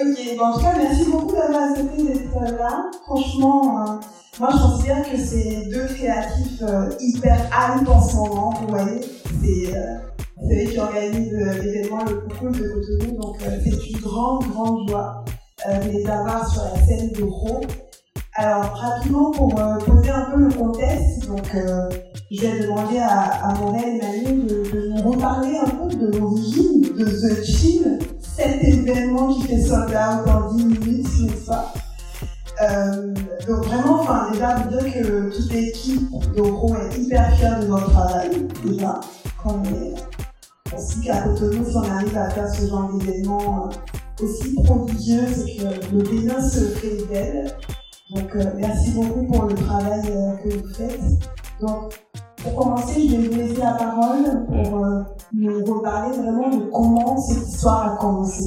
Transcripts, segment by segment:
Ok, bon, en tout cas, merci beaucoup d'avoir accepté d'être là. Franchement, euh, moi je considère que c'est deux créatifs euh, hyper hype en ce moment, vous voyez. C'est euh, qui organisent euh, l'événement le cool de Cotonou, donc c'est une grande, grande joie de les avoir sur la scène de Ro. Alors, rapidement, pour euh, poser un peu le contexte, donc euh, je vais demander à, à Morel et Manu de, nous reparler un peu de l'origine de The Chill, cet événement qui fait sold out en 10 minutes, n'est-ce pas euh, donc vraiment, enfin déjà vous dire que toute l'équipe d'Oro est hyper fière de notre travail, déjà. Qu'on est aussi qu'à Cotonou, si on arrive à faire ce genre d'événement euh, aussi prodigieux, c'est que le Bénin se fait d'elle. Donc euh, merci beaucoup pour le travail euh, que vous faites. Donc pour commencer, je vais vous laisser la parole pour euh, nous reparler vraiment de comment cette histoire a commencé.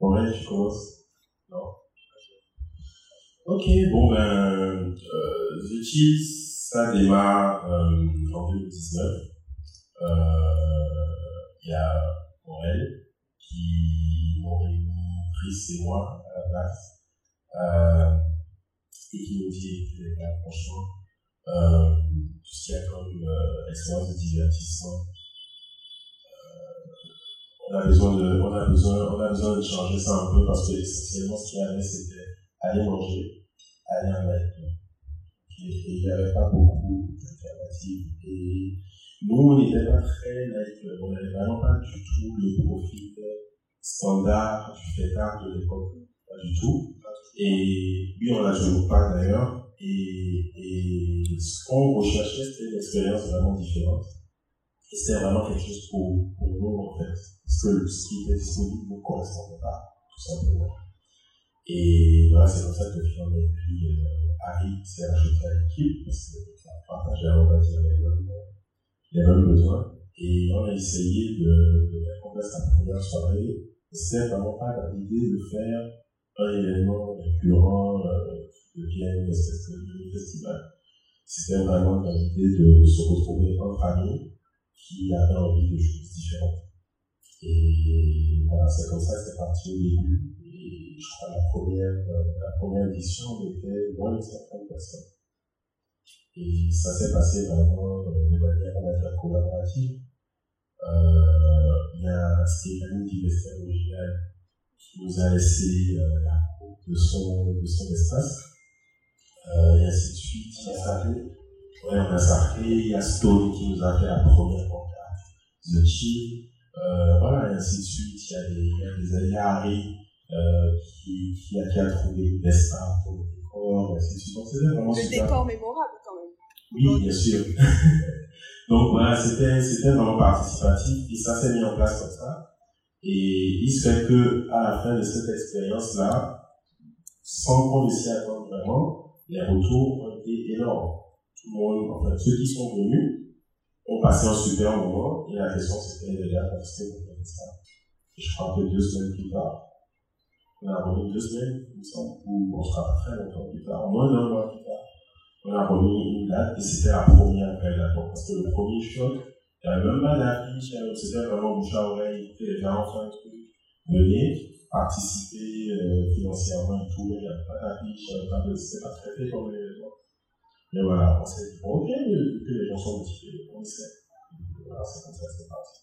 Ouais, tu commences Non Ok, bon ben, The Chill, ça démarre en 2019. Euh, Il y a Morel qui réuni Chris et moi la base euh, et qui nous dit que franchement, euh, tout ce qu'il y a comme euh, expérience de divertissement, on a besoin de, on a besoin, on a besoin de changer ça un peu parce que essentiellement ce qu'il y avait c'était aller manger, aller à nightclub. Et il n'y avait pas beaucoup d'alternatives. Et nous, on n'était pas très. On n'avait vraiment pas du tout le profil standard du fêtard de l'époque. Du tout. Et oui, on l'a toujours pas d'ailleurs. Et, et ce qu'on recherchait, c'était une expérience vraiment différente. Et c'était vraiment quelque chose pour, pour nous, en fait. Parce que ce qui était disponible ne correspondait pas, tout simplement. Et voilà, c'est comme ça que finalement, et puis, euh, Harry s'est ajouté à l'équipe, parce qu'on partageait, on va dire, les mêmes, les mêmes besoins. Et on a essayé de, de mettre en place la première soirée. Et C'était vraiment pas l'idée de faire un événement récurrent, euh, qui devienne une espèce de mini-festival. C'était vraiment dans l'idée de se retrouver entre amis qui avaient envie de choses différentes. Et voilà, c'est comme ça que c'est parti au début. Et je crois la première, euh, la première édition, on était moins de 50 personnes. Et ça s'est passé vraiment euh, de manière, collaborative. Il y a Stéphanie Divester original qui nous a laissé euh, la de son, de son espace. Euh, et ainsi de suite. Il y a Saré. Ouais, on a Saré. Il y a Stone qui nous a fait la première pancarte. The Chill. Euh, voilà, et ainsi de suite. Il y a des, il y a des Harry euh, qui, qui, a, qui a trouvé Vesta pour le décor, et ainsi de suite. Donc c'était vraiment Le super. décor mémorable quand même. Oui, bien sûr. Donc voilà, c'était c'était vraiment participatif et ça s'est mis en place comme ça. Et il se fait que à la fin de cette expérience-là, sans qu'on s'y attendre vraiment, les retours ont été énormes. Tout le monde, enfin ceux qui sont venus, ont passé un super moment et la question c'était de la capacité pour faire ça. Et je crois que deux semaines plus tard, on a remis deux semaines, il me semble, ou on sera très longtemps plus tard, moins d'un mois plus tard on a remis une date et c'était la première vraie date. Parce que le premier choc, il n'y avait même pas d'affiche, euh, c'était vraiment bouche à oreille, les gens enfin un truc. Venez, participer euh, financièrement et tout, il n'y avait pas d'affiche, il n'y avait pas de- c'était pas traité comme événement. Mais voilà, on s'est dit, bon, ok, vu que les gens sont motivés, on essaie. Voilà, c'est comme ça que c'est parti.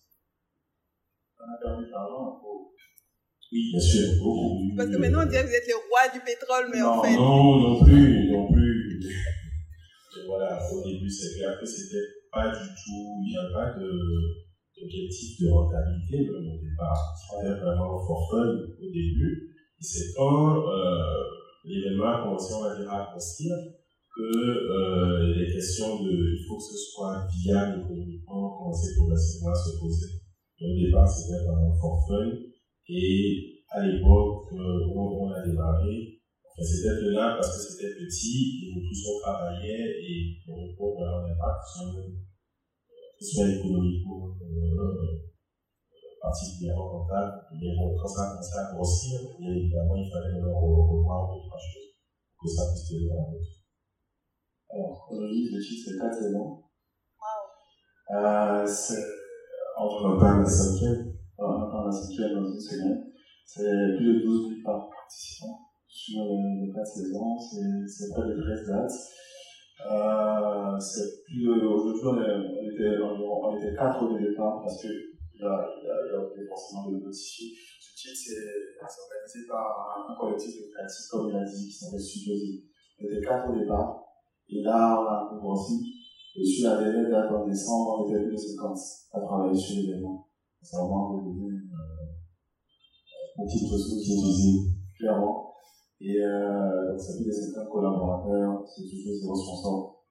On a perdu de l'argent pour. Oui, bien sûr, beaucoup. oui, Parce que maintenant on dirait que vous êtes les rois du pétrole, mais en fait. Non, non plus, non plus. Et voilà, au début, c'est clair que c'était pas du tout, il n'y a pas de, d'objectif de rentabilité même au départ. C'était vraiment for fun au début. C'est quand euh, l'événement a commencé, on va à grossir que euh, les questions de il faut que ce soit viable économiquement commencé progressivement à se poser. Au départ, c'était vraiment for fun. Et à l'époque euh, où on a démarré, c'était tenable parce que c'était petit et nous tous on travaillait et on le, que ce soit économiquement, euh, particulièrement rentable. Mais bon, quand ça a commencé à grossir, bien évidemment, il fallait re- revoir deux, trois choses pour que ça puisse tenir la route. Alors, chronologie de chiffre, c'est 4 saisons. Euh, c'est, On parle de la cinquième. on attend la cinquième dans une seconde. C'est plus de 12 000 par participant sur les 4 saisons. C'est, c'est près de 13 dates. Euh, c'est plus de, aujourd'hui, on, était, on était 4 au départ parce que il y a, il y a, forcément de notifier. Ce titre, c'est, organisé par un, collectif de créatifs, comme il a dit, qui s'appelle Studio. On était 4 au départ. Et là, on a grossi. Et sur la dernière date en décembre, on était plus de 50 à travailler sur l'événement. C'est vraiment devenu Une petite ressource qui clairement. Et euh, donc, ça fait des 50 collaborateurs, c'est toujours zéro sponsor.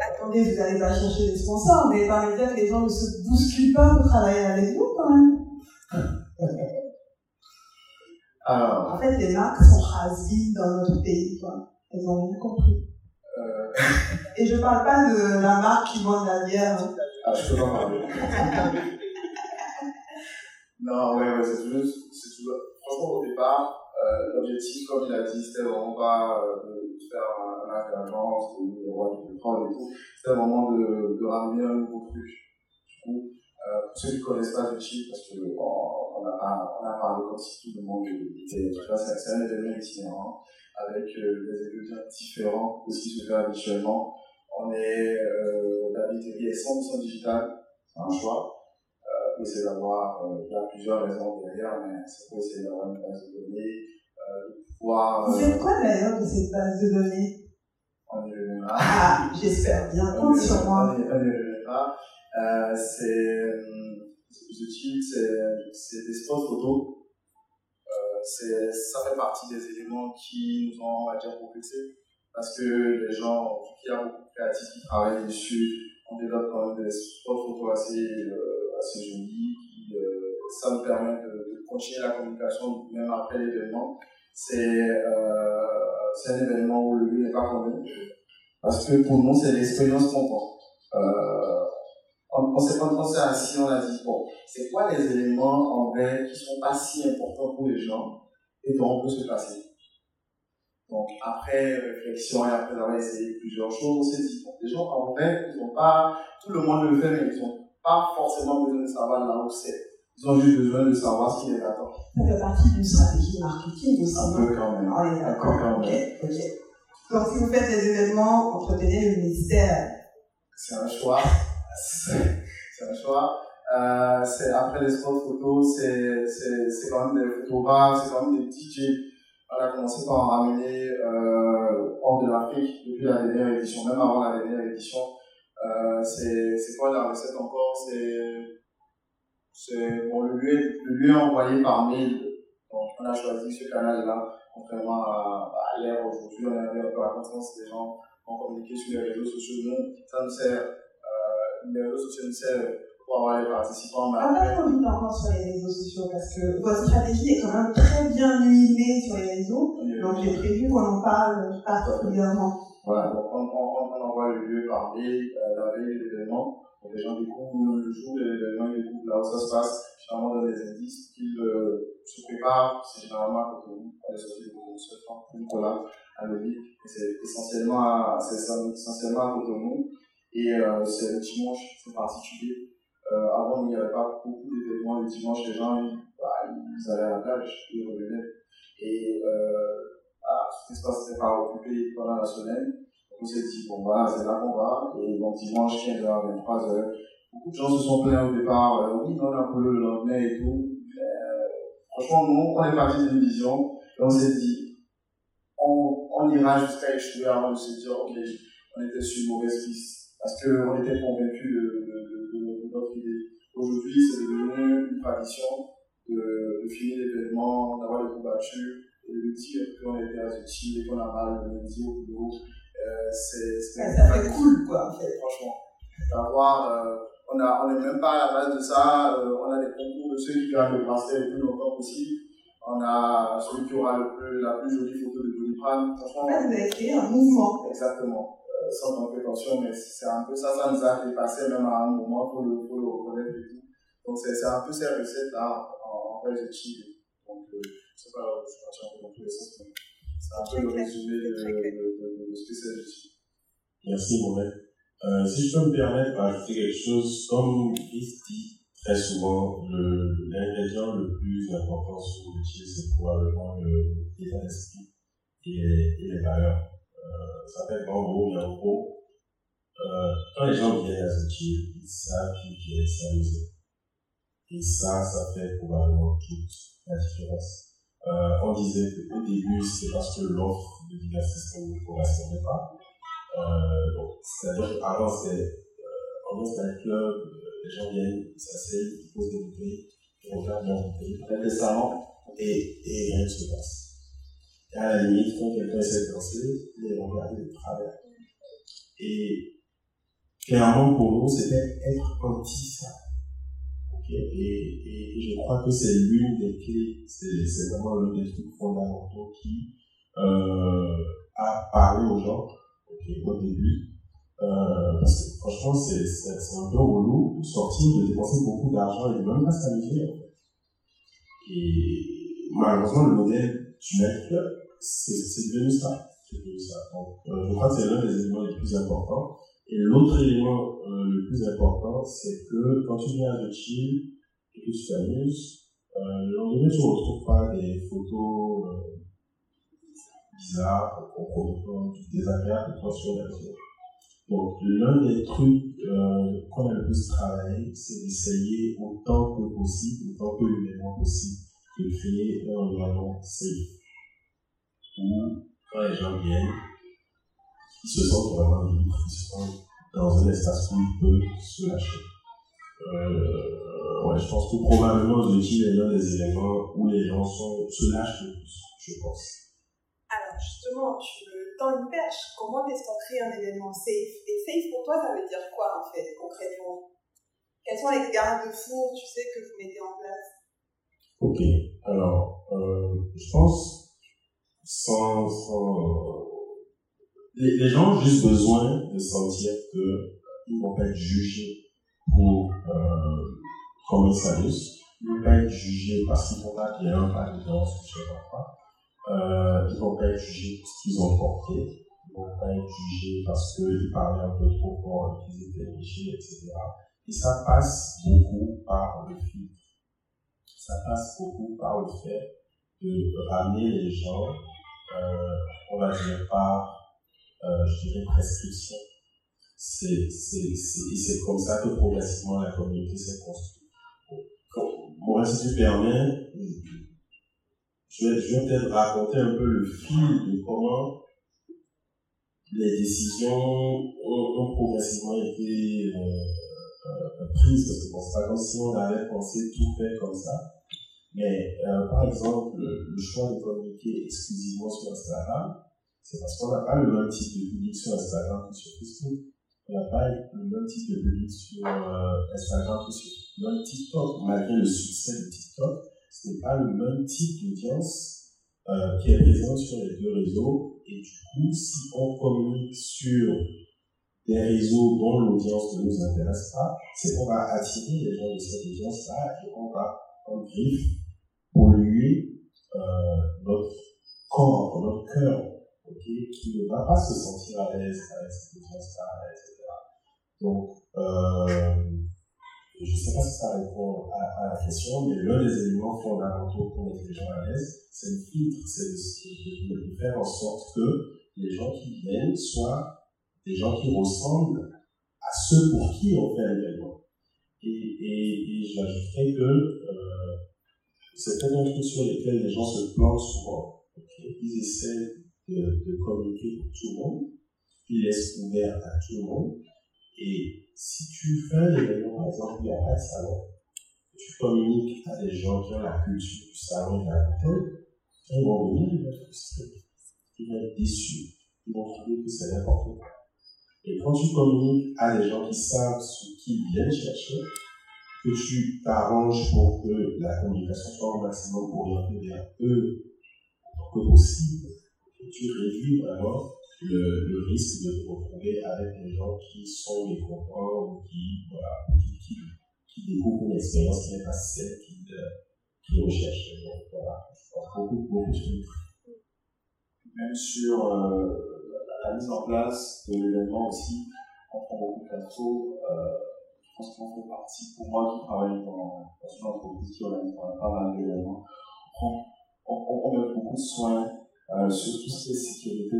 Attendez, vous n'allez pas chercher des sponsors, mais par que les gens ne se bousculent pas pour travailler avec nous quand même. Alors, En fait, les marques sont has dans notre pays, quoi. Elles ont bien compris. euh, Et je parle pas de la marque qui vend de la bière. hein. ah, je peux pas parler. non, ouais, ouais, c'est toujours, c'est toujours, franchement, au départ, euh, l'objectif, comme il a dit, c'était vraiment pas euh, de faire un, un ou de roi du pétrole et tout. C'était vraiment de, de ramener un nouveau truc. Du coup, euh, pour ceux qui ne connaissent pas chip, parce que on, a, on a parlé comme si tout le monde était, c'est un événement itinérant avec euh, des étudiants différents de ce qui se fait habituellement. On est, euh, vitrine est 100% digitale, c'est un choix. Euh, essayer d'avoir, euh, il y a plusieurs raisons derrière, mais c'est pour essayer d'avoir une base de données, euh, de pouvoir, Vous euh, faites quoi d'ailleurs de cette base de données? Ah, j'espère bien. Compte sur moi. Euh, c'est, euh, ce type, c'est, des spots photos. Euh, ça fait partie des éléments qui nous ont, on va dire, propulsés. Parce que les gens, qu'il y a beaucoup de créatifs qui travaillent dessus, on développe quand même des spots photos assez, euh, assez jolis. Qui, euh, ça nous permet de, continuer la communication même après l'événement. C'est, euh, c'est un événement où le lieu n'est pas connu. Parce que pour nous, c'est l'expérience qu'on prend. Euh, on, s'est s'est assis, on a dit, bon, c'est quoi les éléments en vrai qui sont pas si importants pour les gens et dont on peut se passer? Donc, après réflexion et après avoir essayé plusieurs choses, on s'est dit, bon, les gens en vrai, ils ont pas, tout le monde le fait, mais ils ont pas forcément besoin de savoir là où c'est. Ils ont juste besoin de savoir ce qui les attend. Ça fait partie d'une stratégie marketing aussi. Un peu quand même. On est d'accord. quand même. ok. Donc, si vous faites des événements, entretenez le mystère. c'est un choix. C'est un choix. Euh, c'est après les spots photos, c'est c'est c'est quand même des photographes, c'est quand même des DJ. On a commencé par en ramener euh, hors de l'Afrique depuis la dernière édition, même avant la dernière édition. Euh, c'est c'est quoi la recette encore? C'est c'est bon le lieu est- le lieu est envoyé par mail. Donc on a choisi ce canal-là, contrairement à, à l'ère aujourd'hui, on est allé un peu la connaissance des gens on communiquer sur les réseaux sociaux. Nous, ça nous sert, euh, les réseaux sociaux nous servent pour avoir les participants, mais On va pas trop vite encore sur les réseaux sociaux? Parce que votre stratégie est quand même très bien huilée sur les réseaux. on est- Donc, j'ai prévu qu'on en parle particulièrement. Voilà, on, on, on, envoie le lieu par mail, euh, la veille l'événement. Les gens découvrent le jour de l'événement, ils découvrent là où ça se passe. Généralement, donne des indices qu'ils euh, se préparent. C'est généralement à Cotonou, on est sorti de ce temps, Nicolas, à Levi. Et c'est essentiellement à, c'est essentiellement à Cotonou. Et euh, c'est le dimanche, c'est particulier. Avant, il n'y avait pas beaucoup d'événements le dimanche. Les gens, ils, bah, ils allaient à la plage, ils revenaient. Voilà, tout l'espace n'était pas occupé pendant la semaine. On s'est dit, bon voilà, c'est là qu'on va. Et donc dimanche, 15h, 23h, beaucoup de gens se sont plaints au départ, euh, oui, on a coulé le lendemain et tout. Euh, franchement, nous, on est parti d'une vision. Et on s'est dit, on, on ira jusqu'à échouer avant de se dire, ok, on était sur une mauvaise piste. Parce qu'on était convaincus de, notre idée. Aujourd'hui, c'est devenu une tradition de, de finir l'événement, d'avoir les couvertures et de dire qu'on était assujettis et qu'on a mal le lundi au boulot. Euh, c'est, fait cool, quoi, en fait. franchement. D'avoir, euh, on a, on n'est même pas à la base de ça, euh, on a des concours de ceux qui gardent le bracelet le plus longtemps possible. On a celui qui aura le plus, la plus jolie photo de Doliprane. En Franchement, vous avez créé un mouvement. exactement. Euh, sans prétention, mais c'est un peu ça, ça nous a dépassé même à un moment, faut le, faut le reconnaître et tout. Donc c'est, un peu ces recettes-là en, en vrai, j'ai chill. Donc, euh, je sais pas, je suis parti un peu dans tous les sens, mais c'est un peu le résumé de, ce que c'est. Merci, Mohamed. Euh, si je peux me permettre d'ajouter quelque chose, comme Chris dit très souvent, l'ingrédient le, plus important sur le métier, c'est probablement le- l'état d'esprit et, les- et les valeurs. Euh, ça fait grand gros, mais en gros, euh, quand les gens viennent à ce métier, ils savent qu'ils viennent s'amuser. Et ça, ça fait probablement toute la différence. Euh, on disait qu'au début, c'est parce que l'offre de divertissement ne correspondait pas. Euh, C'est-à-dire qu'avant, c'était euh, on un club, euh, les gens viennent, s'asseyent, ils posent des bouteilles, ils regardent leurs bouteilles, Peut-être récemment, et, et rien ne se passe. Et à la limite, quand quelqu'un essaie de danser, ils vont regarder de travers. Et clairement, pour nous, c'était être anti ça. Et, et, et je crois que c'est l'une des clés, c'est vraiment l'un des trucs fondamentaux qui euh, a parlé aux gens au début. Euh, parce que franchement, c'est un peu relou de sortir, de dépenser beaucoup d'argent et de même pas s'amuser. Et malheureusement, le modèle du nightclub, c'est c'est devenu ça. Ça. Donc, euh, je crois que c'est l'un des éléments les plus importants. Et l'autre élément euh, le plus important, c'est que quand tu viens The Chill et que tu t'amuses, euh, le lendemain, tu ne retrouves pas des photos euh, bizarres, compromettantes, désagréables de toi sur réseaux. Donc, l'un des trucs euh, qu'on a le plus travaillé, c'est d'essayer autant que possible, autant que humainement possible, de créer un environnement safe. Où, quand les gens viennent, se sentent vraiment libres, dans un espace où ils peuvent se lâcher. Euh, ouais, je pense que probablement le est l'un des éléments où les gens sont, se lâchent le plus, je pense. Alors justement, tu me tends une perche. Comment est-ce qu'on crée un événement safe? Et safe pour toi, ça veut dire quoi en fait, concrètement? Quels sont les garde-fous, tu sais, que vous mettez en place? Ok, alors, euh, je pense, sans, sans, les, gens ont juste besoin de sentir qu'ils ne vont pas être jugés pour euh, comment ils s'amusent, ils ne vont pas être jugés parce qu'ils vont pas bien, de danse, je sais pas. Euh, ils vont pas être jugés pour ce qu'ils ont porté, ils vont pas être jugés parce qu'ils parlaient un peu trop fort qu'ils étaient méchés, etc. Et ça passe beaucoup par le filtre ça passe beaucoup par le fait de ramener les gens, euh, on va dire, par, euh, je dirais, prescription. C'est, et c'est comme ça que progressivement la communauté s'est construite. Bon, si tu permets, je vais, je vais peut-être raconter un peu le fil de comment les décisions ont, progressivement été euh, euh, prises, parce que bon, c'est pas comme si on avait pensé tout faire comme ça. Mais par exemple, le, le choix de communiquer exclusivement sur Instagram, c'est parce qu'on n'a pas le même type de public sur Instagram que sur Facebook. On n'a pas le même type de public sur euh, Instagram que sur TikTok. Malgré le succès de TikTok, ce n'est pas le même type d'audience euh, qui est présent sur les deux réseaux. Et du coup, si on communique sur des réseaux dont l'audience ne nous intéresse pas, c'est qu'on va attirer les gens de cette audience-là et on va en griffe polluer euh, notre corps, notre cœur, okay, qui ne va pas se sentir à l'aise avec etc. Donc, euh, je ne sais pas si ça répond à, la question, mais l'un des éléments fondamentaux pour mettre les gens à l'aise, c'est le filtre, c'est de, de, de, faire en sorte que les gens qui viennent soient des gens qui ressemblent à ceux pour qui on fait l'événement. Et, et, et j'ajouterais que euh, c'est un truc sur lequel les gens se plantent souvent. Okay? Ils essaient de, communiquer pour tout le monde, ils laissent ouvert à tout le monde. Et si tu fais un événement, par exemple, il n'y a pas de salon, tu communiques à des gens qui ont la culture du salon et de la bouteille, ils vont venir, ils vont être frustrés, ils vont être déçus, ils vont trouver que c'est n'importe quoi. Et quand tu communiques à des gens qui savent ce qu'ils viennent chercher, que tu t'arranges pour que la communication soit au maximum orientée vers eux autant que possible, tu réduis vraiment le, le, risque de te retrouver avec des gens qui sont mécontents ou qui, voilà, qui, qui, qui découvrent une expérience qui n'est pas celle qu'ils qu recherchent. Donc voilà, je pense beaucoup, beaucoup de. Même sur euh, la mise en place de l'événement aussi, on prend beaucoup de photos. Euh, je pense qu'on fait partie, pour moi qui travaille dans, dans une entreprise qui organise pas mal d'événements, on, on, on, met beaucoup de soins euh, sur tout ce qui est sécurité,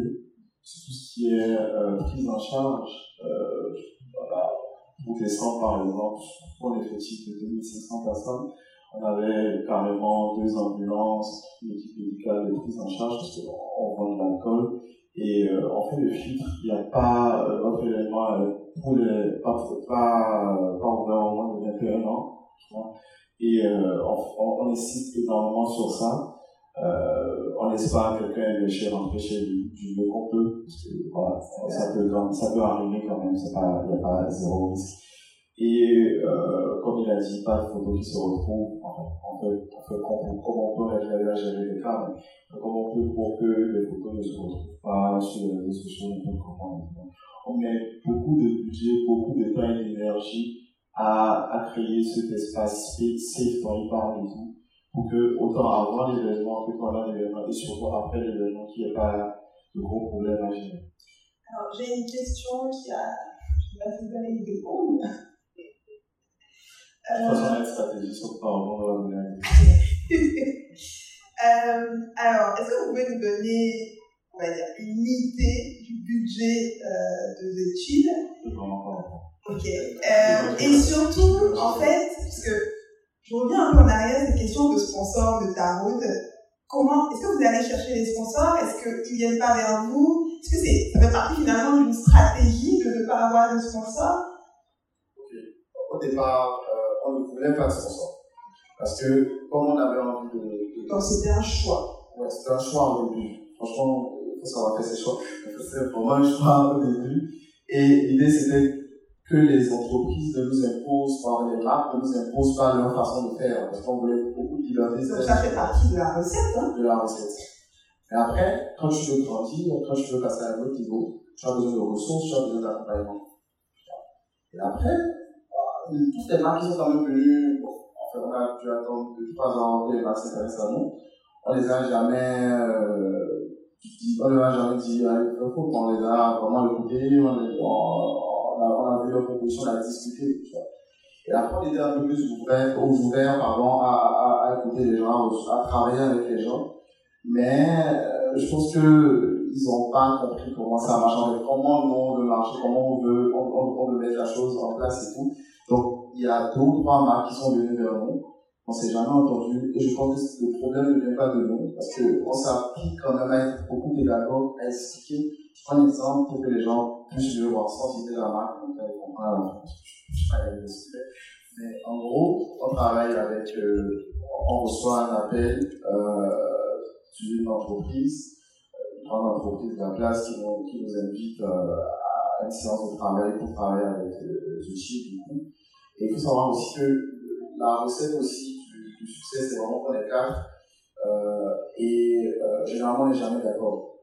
sur tout ce qui est euh, prise en charge. Euh, voilà, pour descendre par exemple, pour l'effectif de 2500 personnes, on avait carrément deux ambulances, une équipe médicale de prise en charge parce qu'on vend de l'alcool. Et euh, on fait le filtre, il n'y a pas euh, d'autres éléments euh, pour les, pas, pas, pas ouvert moins de 21 ans. Et euh, on, on, insiste énormément sur ça. Euh, on espère que quelqu'un chez rentrer chez lui du mieux qu'on peut, parce que voilà, ça peut, ça peut arriver quand même, il n'y a pas zéro risque. Et euh, comme il a dit, pas de photos qui se retrouvent. En fait, on fait, comment, comment on peut révéler à gérer les cas, mais comment on peut pour que les photos ne se retrouvent pas sur les réseaux sociaux, on peut comment. On met beaucoup de budget, beaucoup de temps et d'énergie à, à créer cet espace safe dont il parle et tout, pour que autant avant l'événement que pendant l'événement et surtout après l'événement, qu'il n'y ait pas de gros problèmes à gérer. Alors j'ai une question qui a, je ne sais pas si vous allez y répondre. Euh... stratégie sur le euh, alors, est-ce que vous pouvez nous donner, on va dire, une idée du budget euh, de The Chill Ok. Euh, et surtout, en fait, parce que je reviens un peu en arrière cette question de sponsors, de tarot. Comment, est-ce que vous allez chercher les sponsors? Est-ce qu'ils viennent pas vers vous? Est-ce que c'est, ça fait partie finalement d'une stratégie de ne pas avoir de sponsors? Ok. Au départ, on ne voulait pas de sponsor. Parce que, comme on avait envie de. de... Donc c'était un choix. Ouais, c'était un choix au début. Franchement, il faut savoir faire ses choix. C'était vraiment un choix au début. Et l'idée, c'était que les entreprises ne nous imposent, par les marques ne nous imposent pas leur façon de faire. Parce qu'on voulait beaucoup de liberté. Donc ça fait partie de la recette. Hein? De la recette. Et après, quand tu veux grandir, quand tu veux passer à un autre niveau, tu as besoin de ressources, tu as besoin d'accompagnement. Et après, toutes les marques qui sont quand même venues, bon, en fait, on a dû attendre 2-3 ans que les marques s'intéressent à nous. On les a jamais, euh, on les a jamais dit, ah, il faut qu'on les a vraiment écoutés, on, les, on, on a vu leurs propositions, on a discuté. Et après, on était un peu plus ouvert, pardon, à, à, écouter les gens, à, travailler avec les gens. Mais euh, je pense que ils n'ont pas compris comment ça marche, comment on veut marcher, comment on veut, on, on, on veut mettre la chose en place et tout. Donc, il y a deux ou trois marques qui sont venues vers nous. On s'est jamais entendu. Et je pense que le problème ne vient pas de nous. Parce qu'on s'applique quand même à être beaucoup pédagogue, à expliquer. Je prends un exemple pour que les gens puissent le voir sans citer la marque. Donc, ils comprennent. Je sais pas. Mais en gros, on travaille avec, euh, on reçoit un appel euh, d'une entreprise, une grande entreprise de la place qui nous, invite euh, à une séance de travail pour travailler avec euh, Zuchi, du coup. Et il faut savoir aussi que la recette aussi du succès, c'est vraiment qu'on est quatre. Euh, et euh, généralement, on n'est jamais d'accord.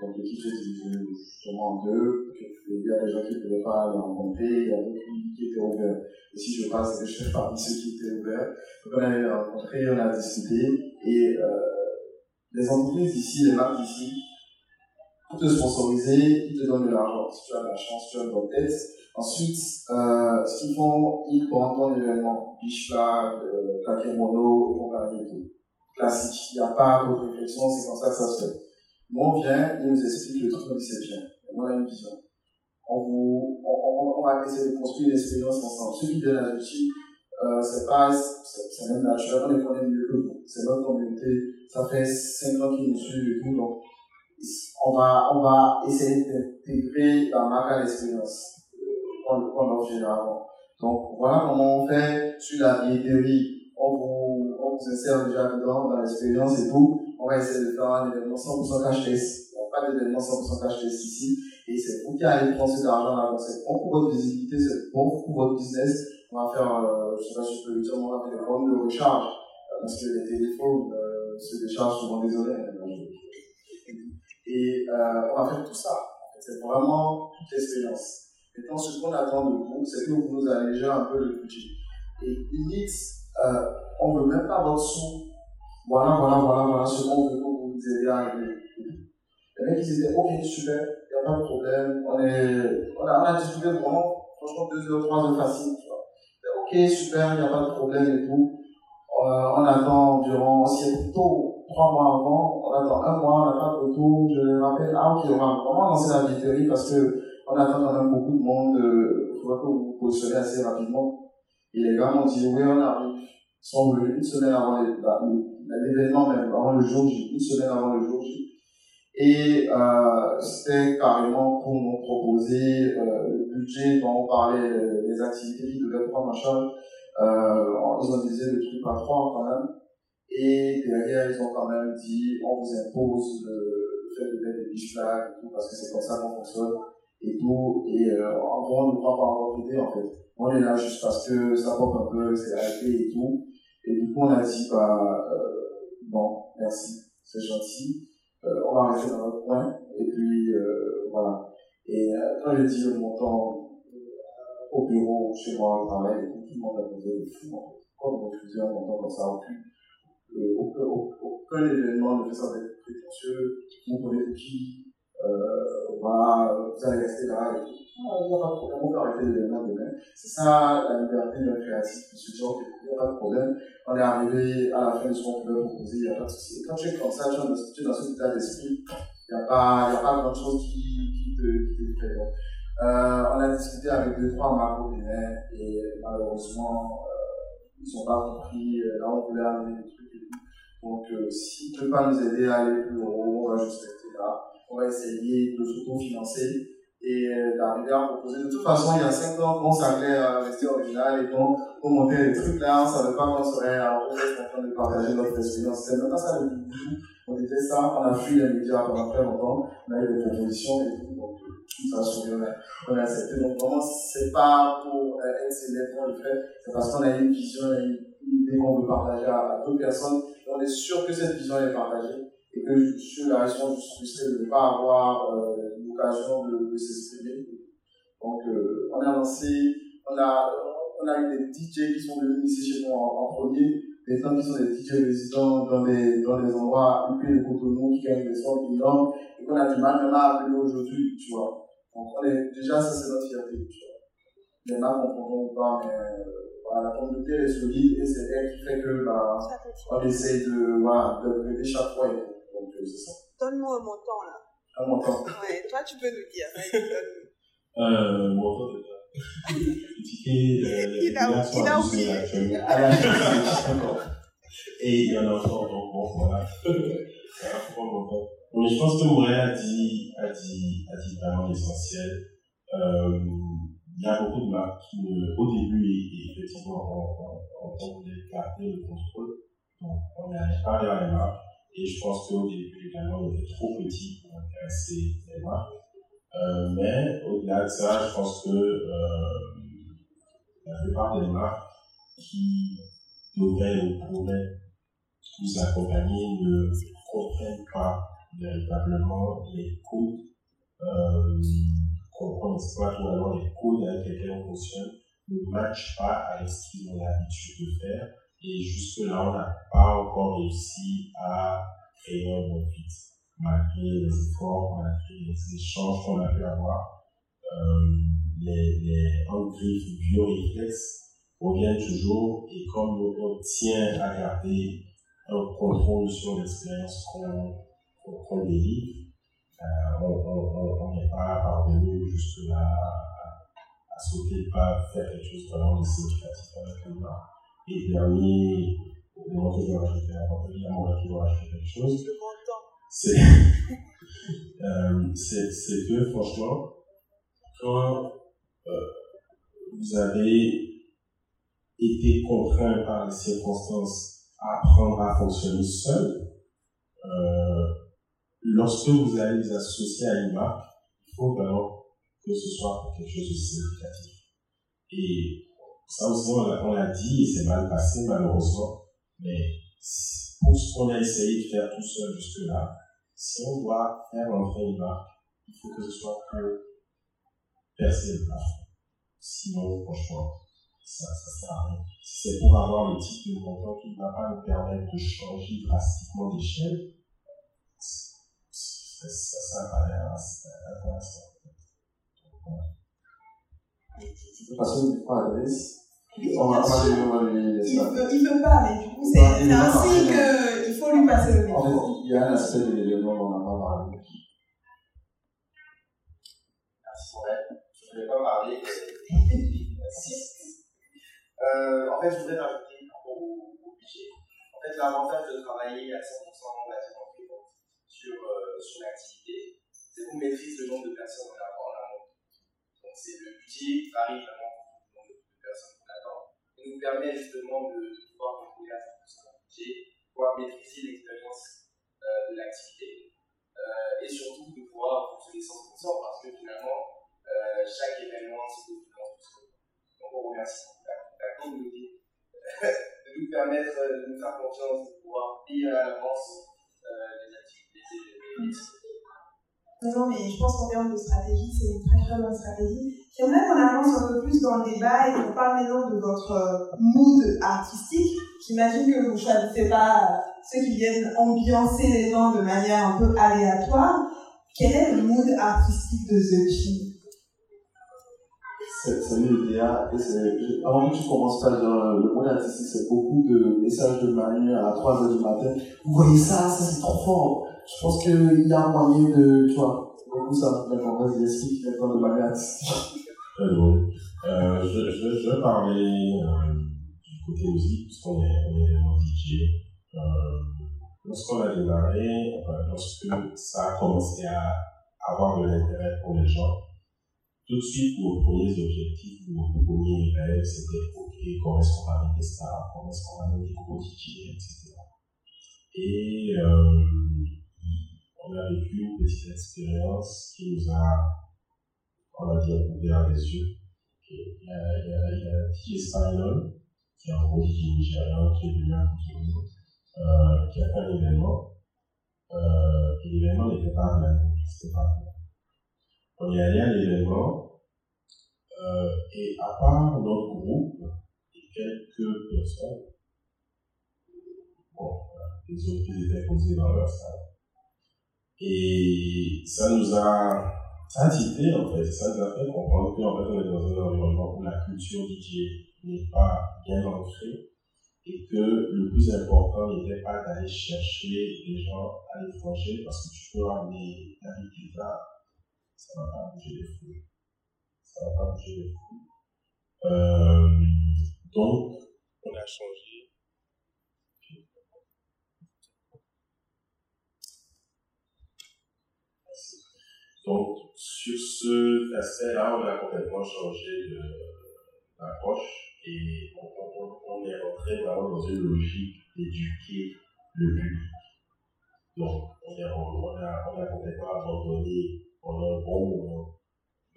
Donc l'équipe s'est divisée justement en deux. Il y a des gens qui ne pouvaient pas les rencontrer, il y a d'autres qui étaient ouverts. Et si je passe, je fais partie de ceux qui étaient ouverts. Donc on a les rencontrés, on a discuté. Et euh, les entreprises ici, les marques ici, pour te sponsoriser, ils te donnent de l'argent. Si tu as de la chance, tu as une bonne tête. Ensuite, euh, ce qu'ils font, ils prennent ton événement, Bishla, euh, Kakemono, compagnie et tout. Classique. Il n'y a pas d'autre réflexion, c'est comme ça que ça se fait. Nous, on vient, ils nous expliquent le truc, on dit c'est bien. On a une vision. On, vous, on, on, on va essayer de construire une expérience ensemble. Qui viennent à l'outil, euh, c'est pas, c'est même naturel, on les connaît mieux que vous. C'est notre communauté. Ça fait 5 ans qu'ils nous suivent et tout, donc, on va, on va essayer d'intégrer dans ma cas l'expérience qu'on offre généralement. Donc voilà comment on fait sur la billetterie. On vous, on vous insère déjà dedans dans l'expérience et tout. On va essayer de faire un événement 100% cash test. Donc pas d'événement 100% cash ici. Et c'est vous qui allez prendre cet argent-là. C'est bon pour votre visibilité, c'est bon pour votre business. On va faire, euh, je sais pas si je peux le dire, on va faire des de recharge. Euh, parce que les téléphones euh, se déchargent souvent des. Et euh, on va faire tout ça. C'est vraiment toute l'expérience. Maintenant, ce qu'on attend de vous, c'est que vous nous allégez un peu le budget. Et limite, euh, on ne veut même pas votre sous. Voilà, voilà, voilà, voilà ce qu'on veut que vous aider à régler. Les mecs, ils disaient, ok, super. il n'y a pas de problème. On, est, on, a, on a discuté vraiment, franchement, deux heures, trois heures facile, tu vois. Ok, super, il n'y a pas de problème et tout. Euh, on attend environ, si plutôt trois mois avant, on attend un mois, on pas de retour. Je rappelle, ah ok, on va vraiment lancer la billetterie parce que on attend quand même beaucoup de monde. Il euh, faudra que vous vous positionnez assez rapidement. Et les gars m'ont dit, oui, on arrive. Ils sont venus une semaine avant l'événement, même avant le jour J, une semaine avant le jour J. Et euh, c'était carrément pour nous proposer euh, le budget dont on parlait, les activités qu'ils devaient prendre en charge. Euh, ils ont divisé le truc par trois quand même. Et derrière, ils ont quand même dit on vous impose le, fait de mettre des biches et tout, parce que c'est comme ça qu'on fonctionne et tout. Et euh, en on ne croit pas avoir idée en fait. On est là juste parce que ça porte un peu, c'est la et tout. Et du coup, on a dit bah, euh, bon, merci, c'est gentil. Euh, on va rester dans notre coin. Et puis, euh, voilà. Et euh, quand j'ai dit le montant au bureau, chez moi, au travail, tout le monde a posé le fou. Comme refuser un montant comme ça, aucun, aucun, aucun événement ne fait ça avec prétentieux. Vous connaissez qui, euh, voilà, vous allez rester là et. Ah, il n'y a pas de problème, on peut arrêter l'événement demain. C'est ça la liberté d'un créatif, de ce genre, il n'y a pas de problème. On est arrivé à la fin de ce qu'on pouvait proposer, il n'y a pas de souci. Quand tu es comme ça, tu es dans cet état d'esprit, il n'y a pas, il y a pas grand chose qui, qui te, qui te fait. Euh, on a discuté avec deux, trois marques et malheureusement, euh, ils n'ont pas compris. Euh, là, on voulait amener des trucs et tout. Donc, euh, s'ils ne peuvent pas nous aider à aller plus haut, on va juste rester là. On va essayer de s'auto-financer et euh, d'arriver à proposer. De toute façon, il y a 5 ans, on s'appelait à rester original et donc, pour monter les trucs là, on ne savait pas qu'on serait en train de partager notre expérience. C'est même pas ça le but On était ça, on a fui les médias pendant très longtemps, on a eu des propositions et tout. Donc, ça on a, on accepté. Donc, vraiment, c'est pas pour euh, être célèbre pour le fait, c'est parce qu'on a une vision, une idée qu'on veut partager à, à d'autres personnes. Et on est sûr que cette vision est partagée et que sur la raison du frustré de ne pas avoir euh, l'occasion de, de s'exprimer. Donc, euh, on a lancé, on a, on a eu des DJ qui sont venus ici chez nous en, en premier, des gens qui sont des DJ résidents dans des, dans des endroits peu de Cotonou qui gagnent des sommes énormes et qu'on a du mal même à appeler aujourd'hui, tu vois. Donc, on est, déjà, ça c'est notre fierté, tu vois. Il y en a qu'on comprend ou pas, mais euh, voilà, la communauté est solide et c'est elle qui fait que bah, on essaye de, voilà, de chaque fois. Et, Donne-moi un montant là. Un montant. Ouais, toi tu peux nous dire. donne-nous. Euh, mon. Le ticket, euh, Il a- là, sont il à a 12 000 oublié. Ah. Et il y en a encore, donc bon, voilà. Voilà, faut prendre mon temps. Donc, je pense que Montréal a dit, a dit, a dit vraiment l'essentiel. Euh, il y a beaucoup de marques qui, au début, effectivement, on, on, on, on voulait garder le contrôle. Donc, on n'allait pas vers les marques. Et je pense qu'au début, également, on était trop petit pour intéresser les marques. Euh, mais au-delà de ça, je pense que euh, la plupart des marques qui devraient ou pourraient nous accompagner ne comprennent pas véritablement les codes, euh, comprennent pas finalement les codes avec lesquels on fonctionne, ne matchent pas avec ce qu'ils ont l'habitude de faire. Et jusque-là, on n'a pas encore réussi à créer un bon fit, malgré les efforts, malgré les échanges qu'on a pu avoir. Euh, les, les bioréflexes reviennent toujours et comme on tient à garder un contrôle sur l'expérience qu'on qu'on délivre, euh, on n'est pas parvenu jusque-là à, à sauter pas, faire quelque chose vraiment de significatif avec le marque. Et dernier, le moment que je de dire, on va toujours rajouter quelque chose, c'est euh, que franchement, quand euh, vous avez été contraint par les circonstances à apprendre à fonctionner seul, euh, lorsque vous allez vous associer à une marque, il faut vraiment que ce soit pour quelque chose de significatif. Et ça aussi, on l'a- dit et c'est mal passé malheureusement, mais pour ce qu'on a essayé de faire tout seul jusque-là, si on doit faire entrer une marque, il faut que ce soit pour percer le plafond. Sinon, franchement, ça ne sert à rien. Si c'est pour avoir le type de montant qui ne va pas nous permettre de changer drastiquement d'échelle, ça, ça, ça paraît intéressant. Tu peux passer une fois à l'adresse Oui, On va bien pas sûr. lui on va lui Il veut, il veut pas, mais du coup, c'est pas, signe c'est qu'il faut lui passer le En fait, il y a un aspect de l'événement dont on n'a pas parlé. Merci. Je ne voulais pas parler. Euh, en fait, je voudrais rajouter au, au budget. En fait, l'avantage de travailler à 100% bonne stratégie. J'aimerais qu'on avance un peu plus dans le débat et qu'on parle maintenant de votre euh, mood artistique. J'imagine que vous ne choisissez pas euh, ceux qui viennent ambiancer les gens de manière un peu aléatoire. Quel est le mood artistique de The C'est- Salut Léa, avant que tu commences pas, genre, le mot artistique, c'est beaucoup de messages de Manu à 3h du matin. Vous voyez ça, ça c'est trop fort. Je pense qu'il y a moyen de, tu vois, beaucoup ça. Très drôle. Euh, je, vais parler euh, du côté musique, puisqu'on est, on est vraiment DJ. Euh, lorsqu'on a démarré, lorsque ça a commencé à avoir de l'intérêt pour les gens, tout de suite, nos premiers objectifs, nos premiers rêves, c'était OK, comment est-ce qu'on va mettre des stars, comment est-ce qu'on va mettre des gros DJ, etc. Et on a vécu une petite expérience qui nous a on va dire, ouvert les yeux. Il y a, il y a, il y a qui est un gros nigérian, qui est venu à Cotonou, euh, qui a fait un événement. Euh, l'événement n'était pas un c'était pas. On est allé à l'événement, euh, et à part notre groupe et quelques personnes, bon, les autres étaient posés dans leur salle. Et ça nous a tilté en fait, ça nous a fait comprendre qu'en fait on est dans un environnement où la culture DJ n'est pas bien ancrée et que le plus important n'était pas d'aller chercher les gens à l'étranger parce que tu peux ramener ta guitare, ça va pas bouger les fous. Ça va pas bouger les fous. Euh, donc, on a changé. Donc, sur cet aspect-là, on a complètement changé d'approche et on, on- on est rentré vraiment dans une logique d'éduquer le public. Donc, on, est- on- a, complètement abandonné pendant un bon moment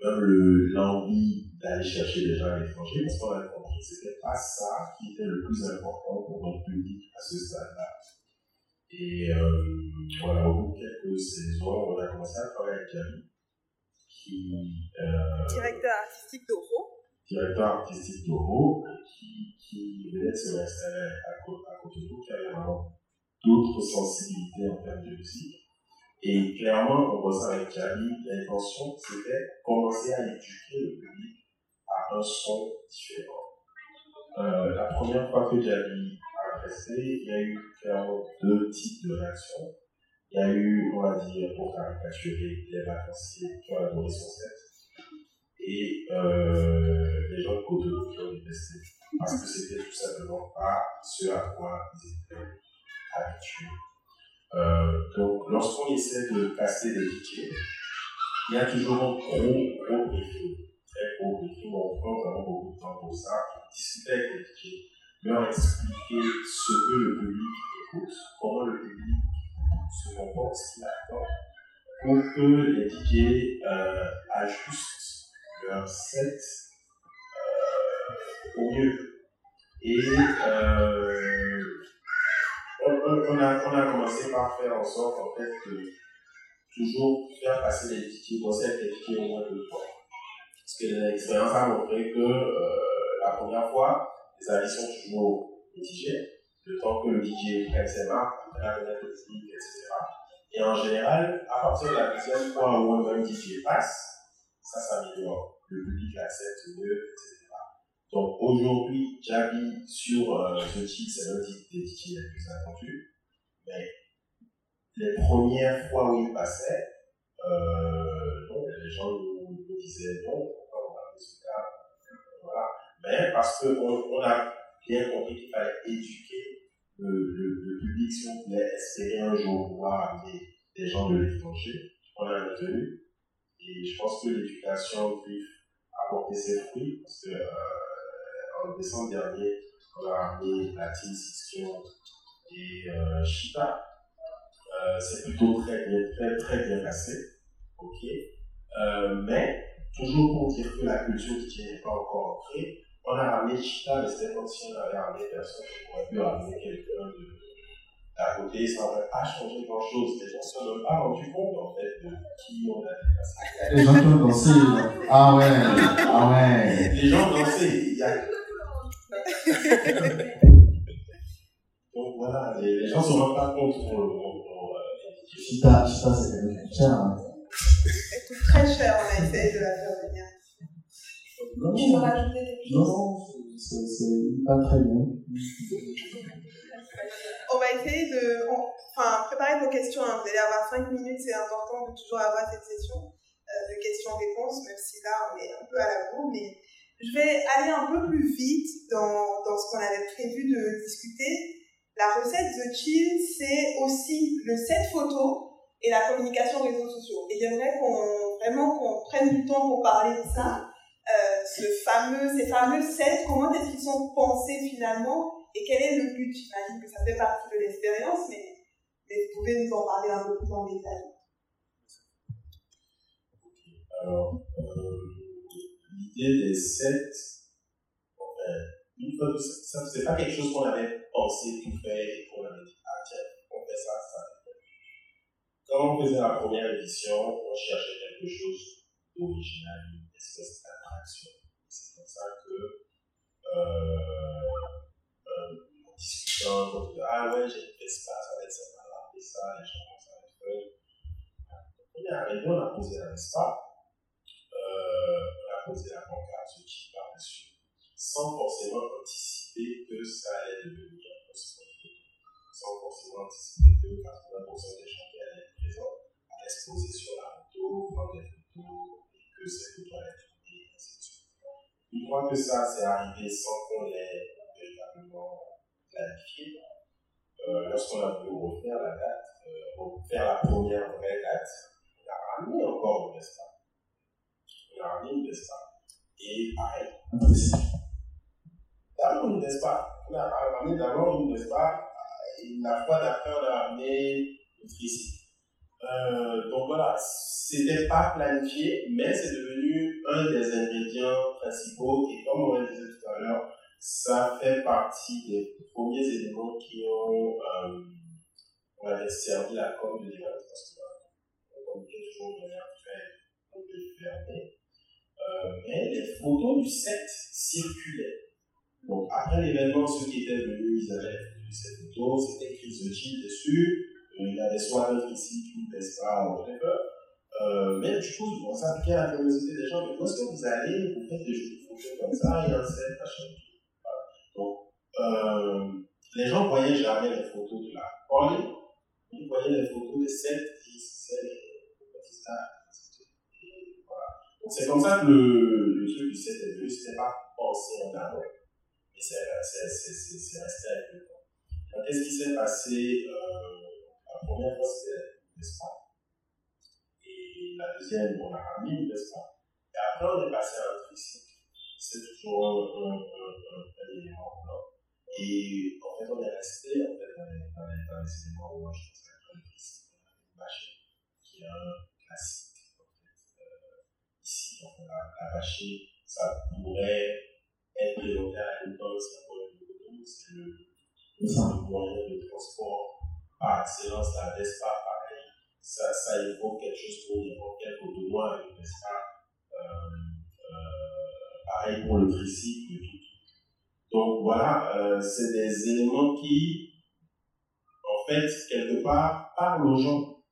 même le- l'envie d'aller chercher des gens à l'étranger parce qu'on a compris que c'était pas ça qui était le plus important pour notre public à ce stade-là. Et voilà, au bout de quelques saisons, on a commencé à travailler avec Camille, qui euh, Directeur artistique d'Oro. directeur artistique d'Oro, qui, qui venait de se installer à, à Cotonou, qui avait vraiment d'autres sensibilités en termes de musique. Et clairement, on bossait avec Camille, l'intention, c'était commencer à éduquer le public à un son différent. Euh, la première fois que Javi il y a eu deux types de réactions. Il y a eu, on va dire, pour caricaturer les vacanciers qui ont adoré son set. Et euh, les gens de qui ont détesté. Parce que c'était tout simplement pas ce à quoi ils étaient habitués. Euh, donc, lorsqu'on essaie de casser des DJ, il y a toujours un gros, gros briefing. Très gros briefing. On prend vraiment beaucoup de temps pour ça. Discuter avec les DJ, leur expliquer ce que le public écoute, comment le public se comporte, ce qu'il attend, pour que les DJ euh, ajustent leur set euh, au mieux. Et euh, on, a, commencé par faire en sorte en fait de toujours faire passer les DJ, bosser avec les DJ au moins deux fois. Parce que l'expérience a montré que euh, la première fois, les avis sont toujours mitigés. Le temps que le DJ prenne ses marques, il prenne la public, etc. Et en général, à partir de la deuxième fois où un DJ passe, ça s'améliore. Le public l'accepte mieux, etc. Donc aujourd'hui, Javi sur euh, The Chill, c'est l'un des DJ les plus attendus. Mais les premières fois où il passait, euh, donc, les gens nous disaient non, Parce qu'on on a bien compris qu'il fallait éduquer le, le, public si on voulait espérer un jour pouvoir amener des gens de l'étranger. On a maintenu. Et je pense que l'éducation peut apporter ses fruits parce que euh, en décembre dernier, on a amené la Team Session et euh, Chita. Euh, c'est plutôt très bien, très, très bien passé. Mais, toujours pour dire que la culture qui n'est pas encore ancrée, on a ramené Chita, mais c'était comme si on avait ramené personne. On aurait pu ramener quelqu'un de à côté, ça n'aurait pas changé grand chose. Les gens ne se sont même pas rendu compte en fait de qui on a dépassé. Les gens qui ont dansé. Ah ouais, ah ouais. Les gens dansaient. Il y a... Donc voilà, les, les gens ne se rendent pas compte qu'on. Chita, Chita, c'est quand même cher. Hein. Elle coûte très cher, on a essayé de la faire venir. Non, Tu veux rajouter des choses non, c'est c'est pas très bien. On va essayer de on- enfin, préparer vos questions. hein. Vous allez avoir 5 minutes, c'est important de toujours avoir cette session euh, de questions-réponses, même si là on est un peu à la bourre. Mais je vais aller un peu plus vite dans, dans ce qu'on avait prévu de discuter. La recette The Chill, c'est aussi le set photo et la communication réseaux sociaux. Et j'aimerais qu'on vraiment qu'on prenne du temps pour parler de ça. Ce fameux, ces fameux sets, comment est-ce qu'ils sont pensés finalement et quel est le but? J'imagine que ça fait partie de l'expérience, mais, mais vous pouvez nous en parler un peu plus en détail. Alors, euh, l'idée des sets, enfin, une fois que c'est pas quelque chose qu'on avait pensé tout faire et qu'on avait dit, ah tiens, on fait ça, ça. Quand on faisait la première édition, on cherchait quelque chose d'original, une espèce d'attraction. C'est comme ça que, en discutant, on ah ouais, j'ai fait ça, ça va être sympa, on a fait ça, les gens vont ça va être fun. On on a posé Vespa, euh, on a posé la pancarte ce qui par-dessus, sans forcément anticiper que ça allait devenir un sport sans forcément anticiper que 80% des gens qui allaient être présents allaient se poser sur la moto, prendre des photos, et que ces photos allaient tourner, et ainsi de suite. Une fois que ça s'est arrivé sans qu'on l'ait véritablement planifié, euh, lorsqu'on a voulu refaire la date, euh, refaire la première vraie date, on a ramené encore Vespa. On a ramené une Vespa. Et pareil, d'abord une Vespa. On a ramené d'abord une Vespa, et la fois d'après, on a ramené. Euh, donc voilà, c'était pas planifié, mais c'est devenu un des ingrédients principaux. Et comme on le disait tout à l'heure, ça fait partie des premiers éléments qui ont, euh, on avait servi la com de l'événement, parce qu'on communiquait toujours de manière très fermée. Euh, mais les photos du set circulaient. Donc après l'événement, ceux qui étaient venus, ils avaient vu ces photos, c'était Chill dessus, il y avait soit un ici, une Vespa, ou whatever. Euh, mais du coup, bon, ça piquait la curiosité des gens, mais où vous allez, vous faites des photos comme ça, il y a un set, machin. Donc, euh, les gens voyaient jamais les photos de la Pauline, ils voyaient les photos des qui petits stars. Et Voilà. Donc c'est comme ça que le, le truc du set est venu, c'était pas pensé en amont. Et c'est resté avec le temps. Qu'est-ce qui s'est passé euh, La première fois, c'était l'espace. Et la deuxième, on a ramené l'espace. Et après, on est passé à un tricycle. C'est toujours un, un, un, un, élément. Et en fait, on est resté en fait, dans, les, dans, les, dans les éléments que le tricycle, on a une machine qui est un classique. Euh, ici, on a la machine, ça pourrait être présenté à une banque, c'est c'est le moyen de transport par excellence, la Vespa, pareil, ça, ça évoque quelque chose quel côté noir avec une Vespa, euh, euh, pareil pour le tricycle et tout. Donc voilà, euh, c'est des éléments qui, en fait, quelque part, parlent aux gens.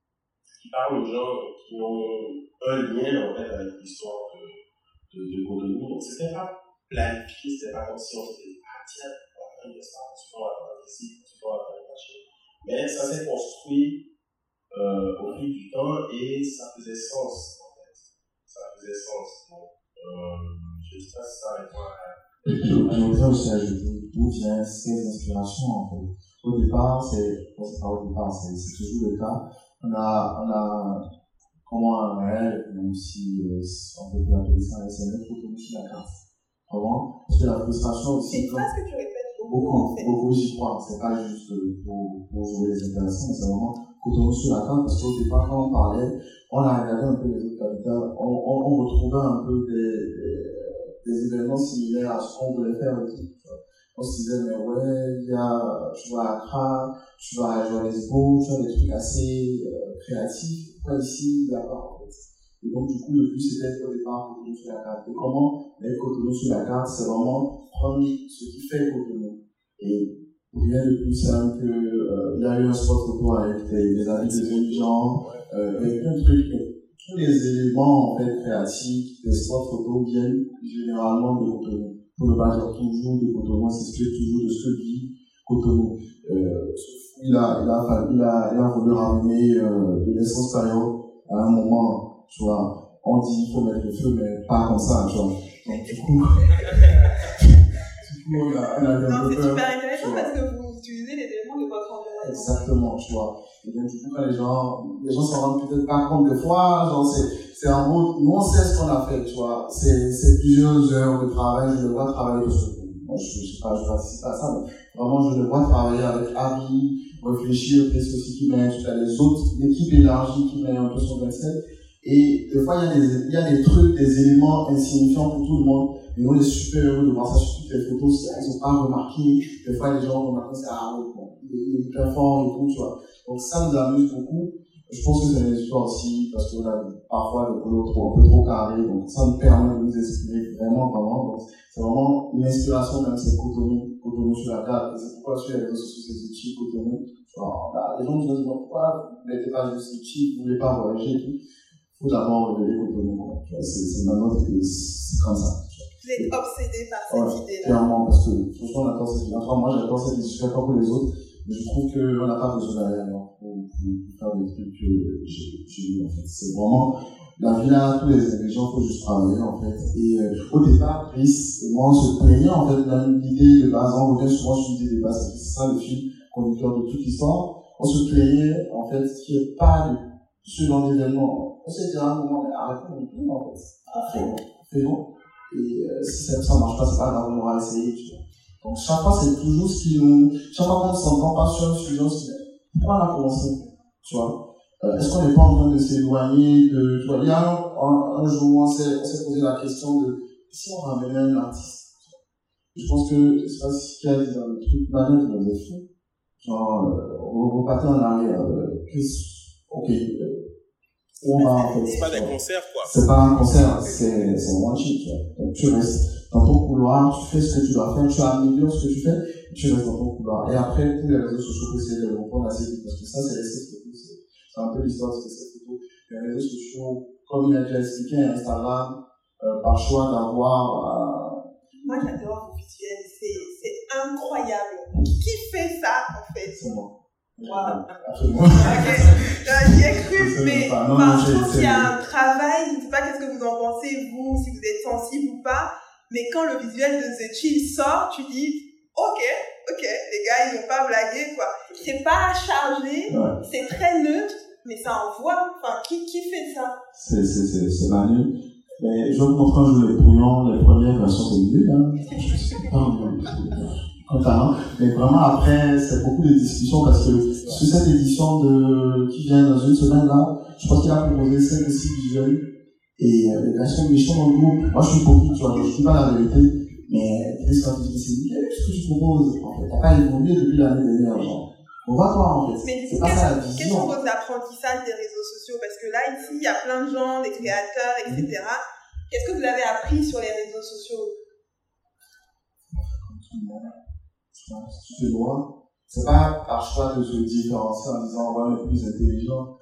parle aux gens qui ont un lien en fait avec l'histoire de, de, de. Donc c'était pas planifié, c'était pas comme si ah tiens, on va faire une histoire, on va faire ici, Mais ça s'est construit euh, au fil du temps et ça faisait sens en fait. Ça faisait sens. Donc, euh, je sais pas si ça répond à J'aimerais aussi ajouter d'où viennent ces inspirations en fait. Au départ, c'est, bon, c'est pas au départ, c'est, c'est toujours le cas. On a, on a, comment un réel, même si euh, on peut plus appeler ça un SMS, pour tomber sur la carte. Vraiment, parce que la frustration aussi. C'est une phrase que tu répètes beaucoup, Beaucoup, j'y crois. C'est pas juste euh, pour, jouer les intéressants, c'est vraiment quand sur la carte, parce qu'au départ, quand on parlait, on a regardé un peu les autres capitales, on, retrouvait un peu des, événements similaires à ce qu'on voulait faire vois. On se disait, mais ouais, il y a, tu vois, Accra, tu vas à Johannesburg, tu vois, des trucs assez euh, créatifs. Pourquoi ici, il n'y a en fait. Et donc, du coup, le but, c'était au départ, Cotonou sur la carte. Et comment? Mettre Cotonou sur la carte, c'est vraiment prendre ce qui fait Cotonou. Et rien de plus simple que, euh, il y a eu un spot photo avec des, des avis des jeunes gens, euh, avec plein de trucs. Tous les éléments, en fait, créatifs des spots photos viennent généralement de Cotonou. Pour ne pas dire toujours de Cotonou, on s'explique toujours de ce que dit Cotonou. Euh, il a, il a, il a, il a voulu ramener, euh, de l'essence période à un moment, tu vois. On dit, il faut mettre le feu, mais pas comme ça, tu vois. Donc, du coup, peu c'est super intéressant parce que vous utilisez les éléments de votre environnement. Exactement, tu vois. Et donc, du coup, quand les gens, les gens s'en rendent peut-être pas compte des fois, genre, c'est, c'est un mot, nous, on sait ce qu'on a fait, tu vois. C'est, c'est plusieurs heures de travail, je le vois travailler, parce que, moi, je, je sais pas, je participe à ça, mais vraiment, je le vois travailler avec Harry, réfléchir, qu'est-ce aussi qui met, tu as les autres, l'équipe élargie qui met un peu son pincel. Et des fois, il y a des, il y a des trucs, des éléments insignifiants pour tout le monde. Et on est super heureux de voir ça sur toutes les photos. Ils ont pas remarqué. Des fois, les gens remarquent ça, ah bon, il est, il est hyper fort et tout, tu vois. Donc ça nous amuse beaucoup. Je pense que c'est une histoire aussi, parce qu'on a parfois le boulot trop, un peu trop carré. Donc ça nous permet de nous exprimer vraiment, vraiment. Donc c'est vraiment l'inspiration même, c'est Cotonou, Cotonou sur la carte. C'est pourquoi sur les réseaux sociaux, c'est Utile Cotonou. Là, les gens nous disent, pourquoi vous mettez pas juste Utile, vous voulez pas voyager et tout? faut d'abord révéler Cotonou. C'est, maintenant que c'est comme ça. Vous êtes obsédé par cette idée-là. Clairement, parce que franchement, on attend cette enfin, moi j'attends cette pas pour les autres, mais je trouve qu'on n'a pas besoin d'aller ailleurs pour, faire des trucs que j'ai vu en fait. C'est vraiment la vie là, tous les ingrédients, il faut juste travailler en fait. Et euh, au départ, Chris et moi on se plaignait en fait l'idée de base, on revient souvent sur l'idée de base, c'est ça le fil conducteur de toute l'histoire. On se plaignait en fait qu'il n'y ait pas de ce genre d'événement. On s'est dit à un moment, mais arrêtons plaignre en fait. Faisons, faisons. Et euh, si ça ne marche pas, c'est pas grave, on aura essayé, tu vois. Donc chaque fois, c'est toujours ce qui nous... Chaque fois qu'on ne s'entend pas sur un sujet, on pourquoi on a commencé Tu vois euh, Est-ce qu'on n'est pas en train de s'éloigner de... Tu vois, il y a un, jour on s'est posé la question de si on ramenait un artiste Je pense que, c'est pas ce qu'il y a dit dans le truc, Manette nous est fou. Genre, euh, on repartait en arrière. Euh, ok, euh, on va en fait C'est pas des concerts, quoi. c'est pas un concert, c'est c'est one shit. Donc tu restes dans ton couloir, tu fais ce que tu dois faire, tu améliores ce que tu fais, et tu restes dans ton couloir. Et après, tous les réseaux sociaux, essayer de le reprendre assez vite, parce que ça, c'est l'essai photo, c'est c'est un peu l'histoire de cette photo. Les réseaux sociaux, comme il a déjà expliqué, Instagram, euh, par choix d'avoir, Moi, j'adore vos visuels, c'est c'est incroyable. Qui fait ça, en euh, fait? C'est moi. Wow. Absolument. J'y ai cru, mais non, je pense qu'il y a un travail, je ne sais pas qu'est-ce que vous en pensez, vous, si vous êtes sensible ou pas, mais quand le visuel de The Chill sort, tu dis, ok, ok, les gars, ils n'ont pas blagué, quoi. C'est pas chargé, Ouais. c'est très neutre, mais ça envoie. Enfin, qui, qui fait ça? C'est, c'est, c'est, c'est Manu. Mais je vais vous montrer un jeu les brouillons, les premières versions c'est mieux, hein. Je hein. Mais vraiment après, c'est beaucoup de discussions parce que sur cette édition de, qui vient dans une semaine là, je pense qu'il a proposé 5 ou 6 visuels et euh, les versions méchantes dans le groupe. Moi je suis hypocrite, tu vois, je dis pas la vérité, mais Chris quand il dit qu'est-ce que tu proposes En fait, t'as pas évolué depuis l'année dernière, genre. On va toi en fait. Mais C'est pas ça la vision. vos apprentissages des réseaux sociaux? Parce que là, ici, il y a plein de gens, des créateurs, etc. Qu'est-ce que vous avez appris sur les réseaux sociaux? C'est pas par choix de se différencier en disant, on est plus intelligent.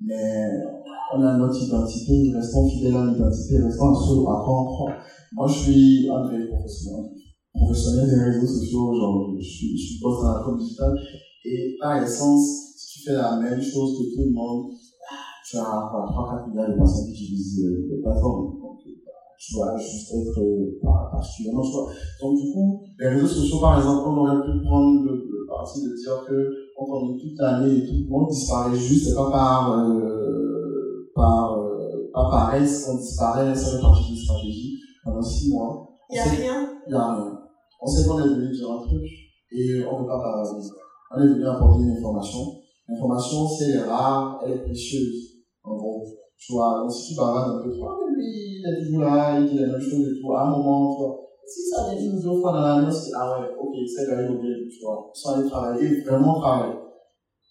mais on a notre identité, restons fidèles à l'identité, restons à ce à quoi on croit. Moi, je suis un des professionnels, professionnel des réseaux sociaux, genre, je suis, je poste dans la com digitale, et par essence, si tu fais la même chose que tout le monde, tu as 3-4 milliards de personnes qui utilisent les plateformes. Donc, juste être euh. Donc, du coup, les réseaux sociaux, par exemple, on aurait pu prendre le, le parti de dire que on connaît toute l'année et tout le monde disparaît juste, c'est pas par, euh, par, euh, pas paresse on disparaît, ça fait partie d'une stratégie pendant 6 mois. Il n'y a rien. Il n'y a rien. On sait qu'on est venu dire un truc et on ne veut pas parler. On est venu apporter une information. L'information, si elle est rare, elle est précieuse. Tu vois, si tu bavardes un peu, tu vois, mais lui, il est toujours là, il dit la même chose et tout, à un moment, tu vois. Si ça vient une ou deux fois dans dit, ah ouais, ok, c'est gars, il tu vois, sans aller travailler, vraiment travailler.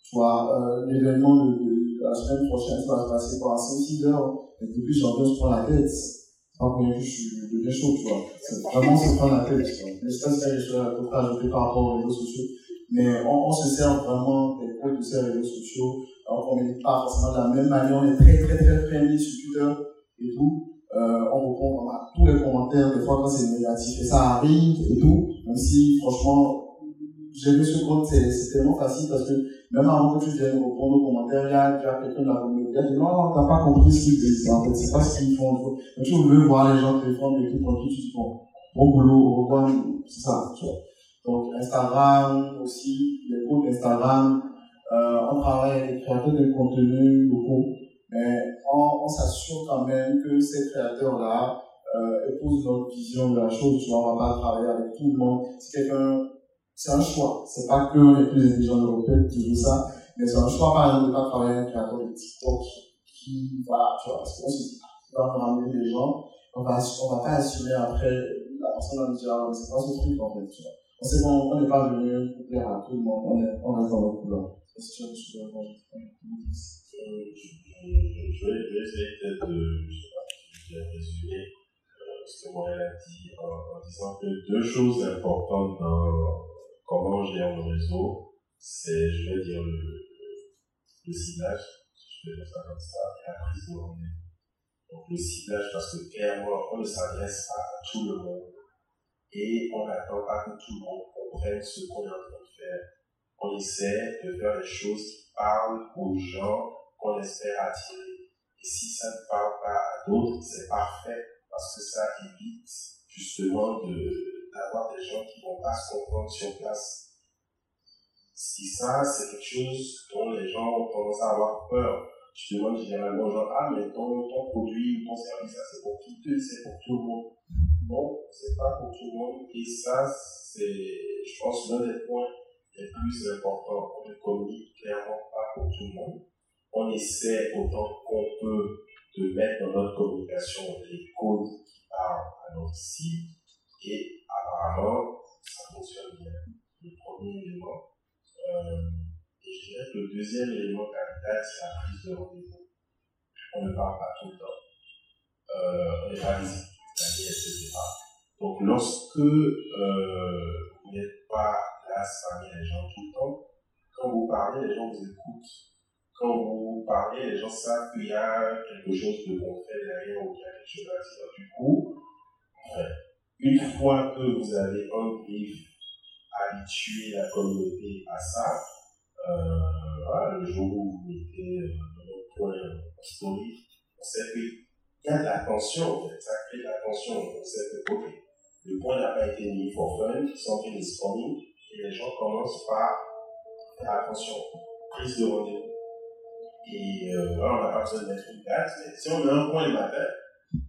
Tu vois, euh, l'événement de, de, la semaine prochaine, ça va se passer pendant 5-6 heures, et depuis janvier, on se prend la tête. C'est pas pour que je suis deviens chaud, tu vois. C'est vraiment se prendre la tête, tu vois. J'espère que je vais peu ajouter par rapport aux réseaux sociaux. Mais on, on se sert vraiment des codes de ces réseaux sociaux. On n'est pas forcément de la même manière. On est très, très, très friendly sur Twitter et tout. Euh, on répond à tous les commentaires, des fois quand c'est négatif. Et ça arrive et tout. Même si, franchement, j'ai vu ce compte, c'est tellement facile parce que même avant que tu viennes répondre aux commentaires, il y a, quelqu'un de la communauté qui dit non, non, t'as pas compris ce qu'ils disent. En fait, c'est pas ce qu'ils font. Donc, tu veux voir les gens défendre et tout, tranquille, tu dis bon, bon boulot, au c'est ça, tu vois. Donc, Instagram aussi, les groupes Instagram, euh, on travaille avec des créateurs de contenu locaux, mais on, on s'assure quand même que ces créateurs-là euh, épousent notre vision de la chose. Tu vois, on va pas travailler avec tout le monde. Si quelqu'un c'est un choix. C'est pas que les plus intelligents européens qui jouent ça, mais c'est un choix, par exemple, de pas travailler avec un créateur de TikTok qui, voilà, tu vois, parce qu'on se dit, on va ramener des gens, on va, on va pas assumer après, la personne va me dire, ah, c'est pas ce truc, en fait, tu vois. On sait qu'on n'est pas venu pour plaire à tout le monde, on, est, on reste dans notre couleur. Je vais essayer peut-être de, résumer ce que Montréal a dit en, disant que deux choses importantes dans comment gère le réseau, c'est, je vais dire, le, le ciblage, je vais dire ça comme ça, et la prise de rendez-vous. Donc le ciblage, parce que clairement, on ne s'adresse pas à tout le monde et on n'attend pas que tout le monde comprenne ce qu'on est en train de faire. On essaie de faire les choses qui parlent aux gens qu'on espère attirer. Et si ça ne parle pas à d'autres, c'est parfait parce que ça évite justement d'avoir des gens qui ne vont pas se comprendre sur place. Si ça, c'est quelque chose dont les gens ont tendance à avoir peur. Je demande généralement aux gens, ah, mais ton, ton produit ou ton service, c'est pour qui c'est pour tout le monde. Non, c'est pas pour tout le monde. Et ça, c'est, je pense, l'un des points les plus importants. On ne communique clairement pas pour tout le monde. On essaie autant qu'on peut de mettre dans notre communication les codes qui parlent à notre site et apparemment, ça fonctionne bien. Le premier élément. Euh, et je dirais que le deuxième élément capital, c'est la prise de rendez-vous. On ne parle pas tout le temps. Euh, on n'est pas visible etc. Donc, lorsque euh, vous n'êtes pas là parmi les gens tout le temps, quand vous parlez, les gens vous écoutent. Quand vous parlez, les gens savent qu'il y a quelque chose de concret derrière ou qu'il y a quelque chose à dire. Du coup, enfin, une fois que vous avez un brief, habitué la communauté à ça, euh, voilà, le jour où vous mettez euh, votre point story, on sait qu'il y a de l'attention, en fait, ça crée de l'attention. On sait que, ok, le point n'a pas été mis for fun, something is coming, et les gens commencent par faire attention, prise de rendez-vous. Et euh, voilà, on n'a pas besoin de mettre une date, mais si on met un point le matin,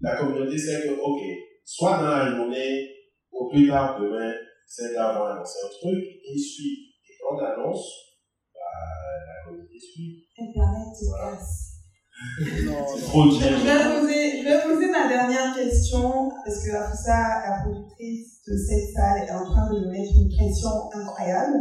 la communauté sait que, ok, soit dans la journée, au plus tard demain, c'est gars vont annoncer un truc, et ils suivent. Et quand on annonce, bah, la communauté suit. Casse. Trop Je vais, poser, je vais poser ma dernière question, parce que ça, la productrice de cette salle est en train de me mettre une pression incroyable.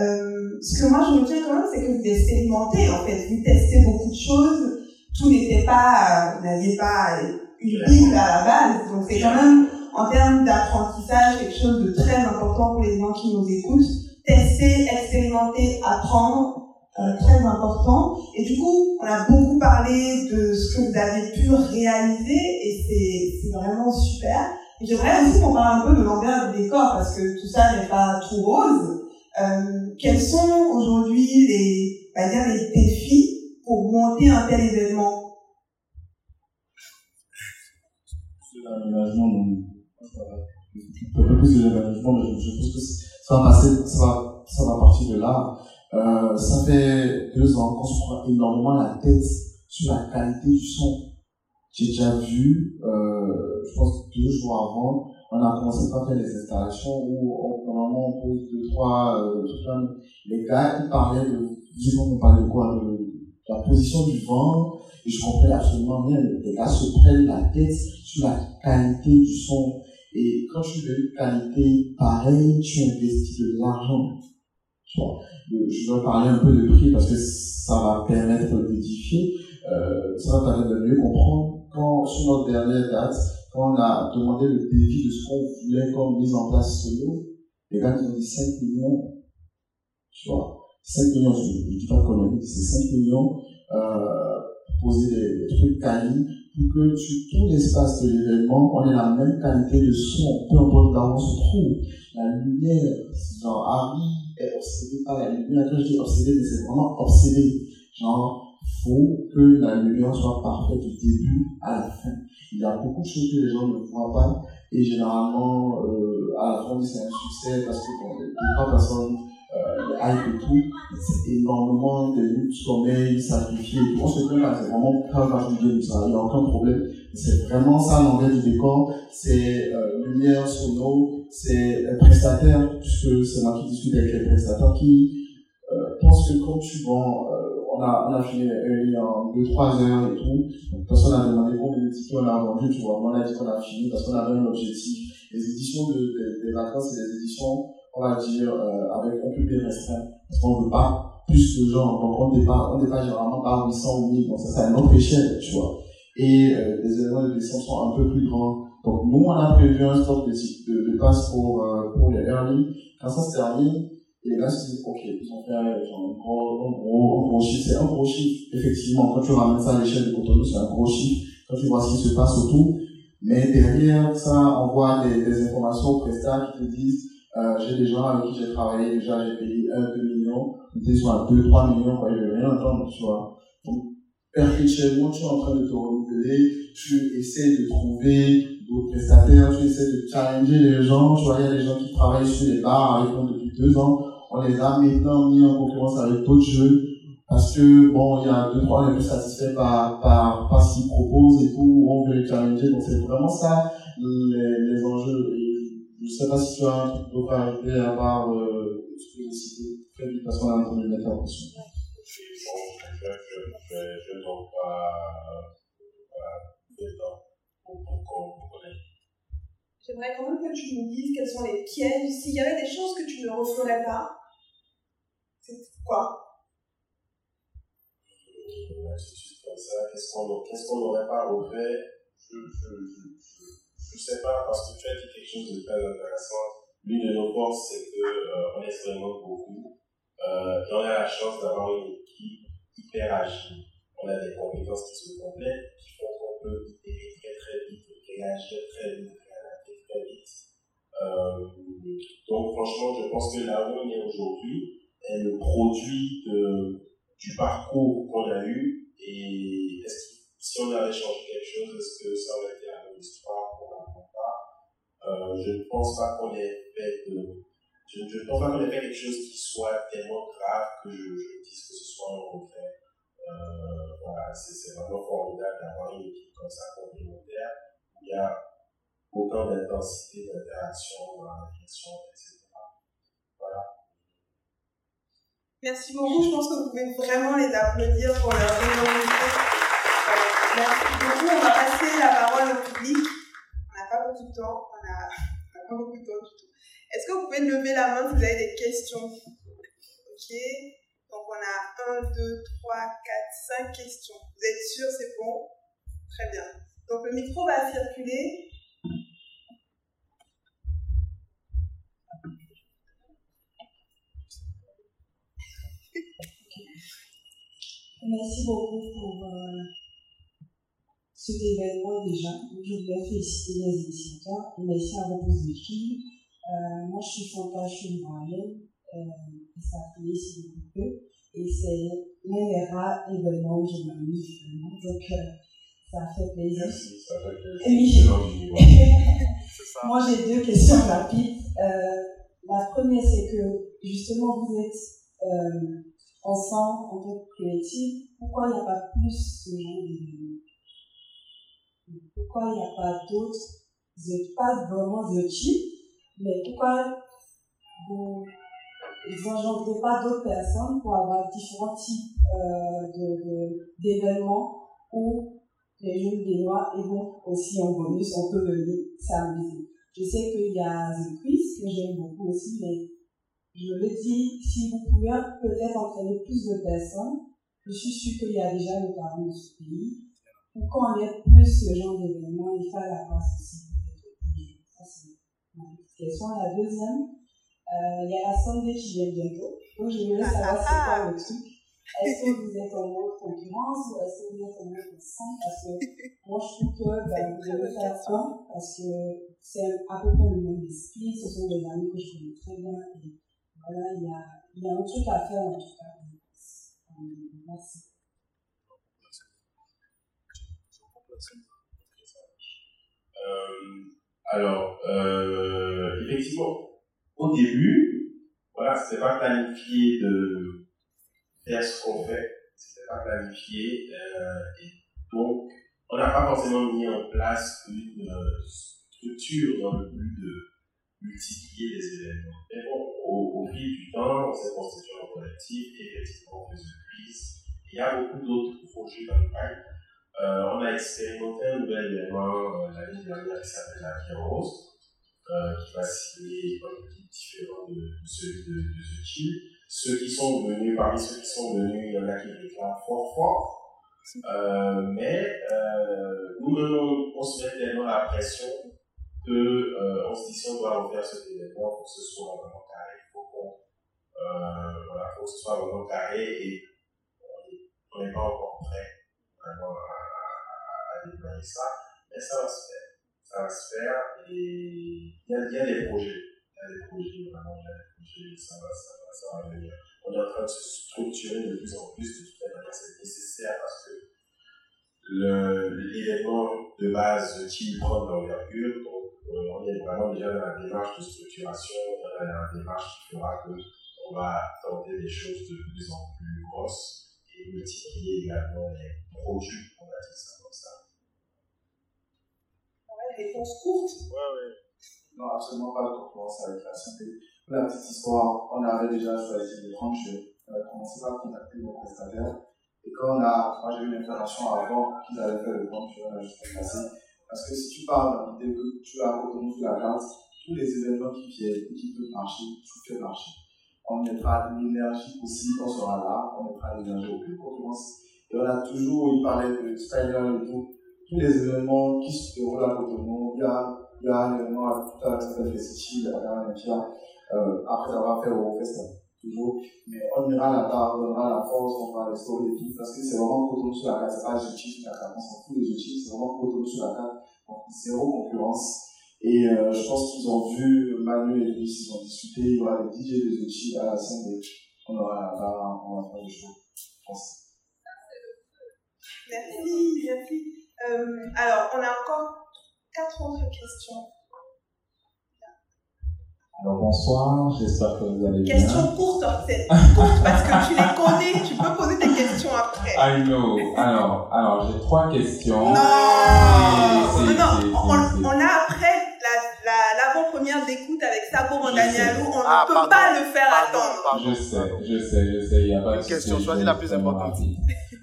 Euh, ce que moi je me tiens quand même, c'est que vous expérimentez, en fait. Vous testez beaucoup de choses. Tout n'était pas, vous n'aviez pas une Bible à la base. Donc c'est quand même, en termes d'apprentissage, quelque chose de très important pour les gens qui nous écoutent. Tester, expérimenter, apprendre. Euh, très important. Et du coup, on a beaucoup parlé de ce que vous avez pu réaliser et c'est vraiment super. J'aimerais aussi qu'on parle un peu de l'envers du décor parce que tout ça n'est pas tout rose. Euh, quels sont aujourd'hui les, les défis pour monter un tel événement? L'aménagement, un peu plus de l'aménagement, mais je pense que ça va passer, ça va, ça va partir de là. Euh, ça fait deux ans qu'on se prend énormément la tête sur la qualité du son. J'ai déjà vu, euh, je pense deux jours avant, on a commencé à faire les installations où on, normalement on pose deux, trois, euh, les gars, ils parlaient de, dis-moi, on parlait de quoi, de, la position du vent, et je comprenais absolument rien. Les gars se prennent la tête sur la qualité du son. Et quand tu veux une qualité pareille, tu investis de l'argent. Je vais parler un peu de prix parce que ça va permettre d'édifier, euh, ça va permettre de mieux comprendre. Quand, sur notre dernière date, quand on a demandé le défi de ce qu'on voulait comme mise en place solo, les gars qui ont dit 5 millions, tu vois, 5 millions, je ne dis pas dit, c'est 5 millions, euh, poser des, trucs quali pour que sur tout l'espace de l'événement, on ait la même qualité de son, peu importe là où on se trouve. La lumière, genre Harry obsédé par la lumière. Quand je dis obsédé, c'est vraiment obsédé. Genre, faut que la lumière soit parfaite du début à la fin. Il y a beaucoup de choses que les gens ne voient pas et généralement, euh, à la fin, c'est un succès parce que bon, les trois personnes euh, hype et tout, c'est énormément de luttes, sommeil, sacrifiés et tout. On se plaint c'est vraiment pas grave du il n'y a aucun problème. C'est vraiment ça l'envers du décor, c'est euh, lumière, sono, c'est prestataire, puisque c'est moi qui discute avec les prestataires qui euh, pensent que quand tu vends, euh, on a, on a fini en 2-3 heures et tout, donc personne n'a demandé combien tickets on a vendu, tu vois, on a dit qu'on a fini parce qu'on avait un objectif. Les éditions de, des vacances, c'est des éditions on va dire, euh, avec un public restreint, parce qu'on ne veut pas plus de gens, donc on ne dépasse, on dépasse généralement pas 800 ou 1000, donc ça c'est à notre échelle, tu vois. Et euh, les événements de descente sont un peu plus grands. Donc nous, on a prévu un stock de, de, de passe pour, euh, pour les early. Quand ça se termine, les gars ok, ils ont fait genre, un, gros, un, gros, un gros chiffre. C'est un gros chiffre, effectivement. Quand tu ramènes ça à l'échelle de Cotonou, c'est un gros chiffre. Quand tu vois ce qui se passe autour. Mais derrière ça, on voit des, des informations au Presta qui te disent, euh, j'ai des gens avec qui j'ai travaillé, déjà j'ai payé 1, 2 millions, j'étais sur 2, 3 millions, quoi, je vais rien entendre, tu vois. Donc, perpétuellement, tu es en train de te renouveler, tu essaies de trouver d'autres prestataires, tu essaies de challenger les gens, tu vois, il y a des gens qui travaillent sur les bars avec nous depuis deux ans, on les a maintenant mis en concurrence avec d'autres jeux, parce que, bon, il y a deux, trois, est plus satisfaits par, par, par ce qu'ils proposent et tout, on veut les challenger, donc c'est vraiment ça, les, les enjeux. Je ne sais pas si tu as un truc d'autre à ajouter à part euh, ce que j'ai cité très vite parce qu'on a une intervention. Bon, ne. J'aimerais quand même que tu nous dises quels sont les pièges. S'il y avait des choses que tu ne referais pas, c'est quoi? Qu'est-ce qu'on n'aurait pas refait? Je, je sais pas, parce que tu as dit quelque chose de très intéressant. L'une de nos forces, c'est qu'on euh, expérimente beaucoup. Euh, on a la chance d'avoir une équipe On a des compétences qui se complètent, qui font qu'on peut itérer très très vite, réagir très vite, réadapter très vite. Euh, donc franchement, je pense que là où aujourd'hui est le produit de, du parcours Merci beaucoup. Je pense que vous pouvez vraiment les applaudir pour leur générosité. Ça fait plaisir. Merci, ça fait plaisir. Oui. C'est ça. Moi, j'ai deux questions rapides. Euh, la première, c'est que justement, vous êtes euh, ensemble en tant que collectif. Pourquoi il n'y a pas plus ce genre d'événements Pourquoi il n'y a pas d'autres, pas vraiment de mais pourquoi vous n'engendrez pas d'autres personnes pour avoir différents types euh, de- de- d'événements? Où les jeunes des Noirs et donc aussi en bonus, on peut venir s'amuser. Je sais qu'il y a The Quiz que j'aime beaucoup aussi, mais je le dis, si vous pouvez peut-être entraîner plus de personnes, je suis sûre qu'il y a déjà le talent de ce pays. Pour qu'on ait plus ce genre d'événements, il faut la place aussi. Ça, c'est ma question. La deuxième, euh, il y a la Sunday qui vient bientôt. Donc, je voulais savoir c'est quoi le truc. Est-ce que vous êtes en mode concurrence ou est-ce que vous êtes en mode ensemble Parce que moi, je trouve que ben, vous devez faire un parce que c'est à peu près le même esprit. Ce sont des amis que je connais très bien. Et voilà, il y a, il y a un truc à faire en tout cas. Euh, Merci. Euh, alors, euh, effectivement, au début, voilà, c'était pas planifié de ce qu'on fait, c'était pas planifié, euh, et donc, on n'a pas forcément mis en place une euh, structure dans le but de multiplier les événements. Mais bon, au, fil du temps, on s'est constitué en collectif, et effectivement, on fait ce quiz. Il y a beaucoup d'autres projets dans le pipe. Euh, on a expérimenté un nouvel événement euh, l'année dernière qui s'appelle la en Rose, qui va signer un petit différent de, de celui de, de The Chill. Ceux qui sont venus, parmi ceux qui sont venus, il y en a qui réclament fort fort. Euh, mais euh, nous-mêmes, on, on se met tellement la pression que euh, se dit si on doit refaire cet événement, faut que ce soit vraiment carré, il faut qu'on euh, voilà, que ce soit vraiment carré et on n'est pas encore prêt vraiment à déployer ça, mais ça va se faire. Ça va se faire et il y a, il y a des projets. Vraiment, ça va, ça va, ça va venir. On est en train de se structurer de plus en plus, de toute manière, c'est nécessaire parce que l'événement de base qui prend de l'envergure, donc euh, on est vraiment déjà dans la démarche de structuration, dans la démarche qui fera que on va tenter des choses de plus en plus grosses et multiplier également les produits, on va dire ça comme ça. Ouais, réponse courte. Absolument pas de concurrence avec la santé. La petite histoire, on avait déjà choisi les tranches. On a commencé par contacter nos prestataires. Et quand on a, moi j'ai eu l'information avant qu'ils avaient fait le tranche, on a juste passé. Parce que si tu parles dans l'idée que tu as Cotonou sur la carte, tous les événements qui viennent et qui peuvent marcher, tu fais marcher. On mettra l'énergie possible, on sera là, on mettra l'énergie aucune concurrence. Et on a toujours, il parlait de Styler et tout, tous les événements qui se déroulent à Cotonou, il y a un événement à tout à l'heure festival à la Olympia, euh, après avoir fait Eurofest, toujours. Mais on ira là-bas, on donnera la force, on les stories et tout, parce que c'est vraiment Cotonou sur la carte, c'est pas Jutif sur la carte, on s'en fout des Jutif, c'est vraiment Cotonou sur la carte, donc zéro concurrence. Et euh, je pense qu'ils ont vu Manu et Luis, ils ont discuté, il y aura des DJ de Jutif à la scène, et on aura là-bas, on va faire des shows, je pense. Merci, merci. Euh, alors, on a encore quatre autres questions. Alors bonsoir, j'espère que vous allez bien. Questions courtes, hein, c'est courte parce que tu les connais, tu peux poser des questions après. I know. Alors, alors j'ai trois questions. Non, non, non, on, on a après la- la- l'avant-première d'écoute avec Sabo Mandanialou, on Ah, ne peut pardon, pas le faire pardon, attendre. pardon. Je sais, je sais, je sais, il n'y a pas de Une question, choisis la plus importante.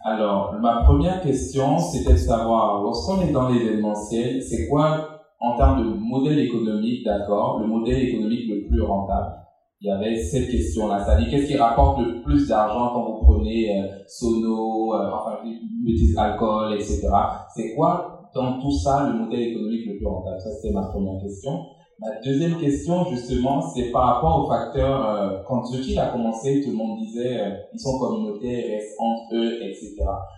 Alors, ma première question, c'était de savoir, lorsqu'on est dans l'événementiel, c'est quoi, en termes de modèle économique, d'accord, le modèle économique le plus rentable? Il y avait cette question-là, c'est-à-dire qu'est-ce qui rapporte le plus d'argent quand vous prenez euh, sono, euh, enfin, bêtises, alcool, etc. C'est quoi, dans tout ça, le modèle économique le plus rentable? Ça, c'était ma première question. Ma deuxième question, justement, c'est par rapport au facteur, euh, quand Zuki a commencé, tout le monde disait, euh, ils sont communautaires, ils restent entre eux, etc.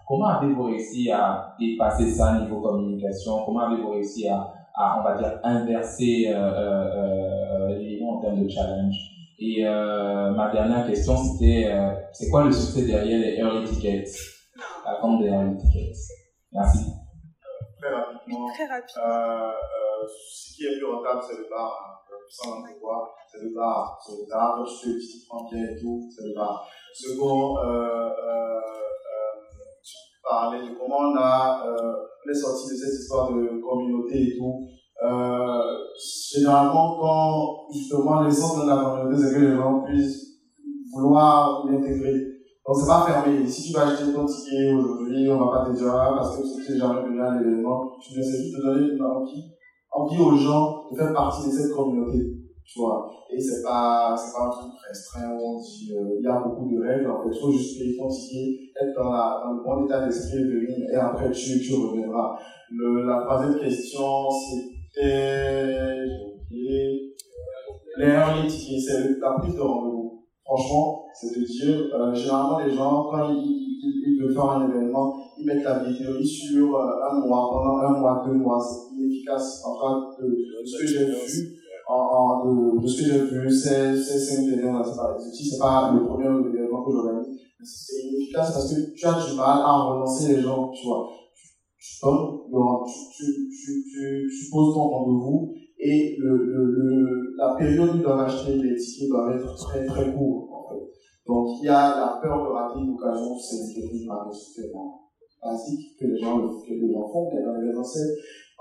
Comment avez-vous réussi à dépasser ça niveau communication? Comment avez-vous réussi à, à, on va dire, inverser euh, euh, euh les en termes de challenge? Et euh, ma dernière question, c'était, c'est quoi le succès derrière les early tickets? La compte des early tickets. Merci. Très rapidement. Très rapide. Ce qui est plus rentable, c'est le bar. Hein. Sans pouvoir, c'est le bar. C'est le bar. Je suis typiquement bien et tout, c'est le bar. Second, euh, euh, tu parlais de comment on a euh, les sorties de cette histoire de communauté et tout. Euh, généralement, quand justement l'essence de la communauté, c'est que les gens puissent vouloir l'intégrer. Donc, c'est pas fermé. Si tu vas acheter ton ticket aujourd'hui, on va pas te dire, ah, parce que tu n'es jamais venu à l'événement, tu ne sais juste te donner une envie envie aux gens de faire partie de cette communauté, tu vois. Et c'est pas, c'est pas un truc restreint où on dit, euh, il y a beaucoup de règles, en fait. Il faut juste ton ticket, être dans, la, dans le bon état d'esprit, venir, et après tu, tu reviendras. Le, la troisième question, c'était, j'ai les c'est la prise de rendez-vous. Franchement, c'est de dire, euh, généralement les gens, quand ils, ils, veulent faire un événement, ils mettent la billetterie sur euh, un mois, pendant un mois, deux mois. C'est inefficace. Enfin, de, de ce que j'ai vu, en, en, de, de, ce que j'ai vu, c'est une événement, c'est pas, c'est pas le premier événement que j'organise. C'est inefficace parce que tu as du mal à relancer les gens, tu vois. Tu, tu, tu, tu, tu, tu poses ton rendez-vous et le, le, le, la période où ils doivent acheter les tickets doit être très très court, en fait. Donc, il y a la peur de rater une occasion, c'est une basique que les gens, que les gens font, mais dans les anciens,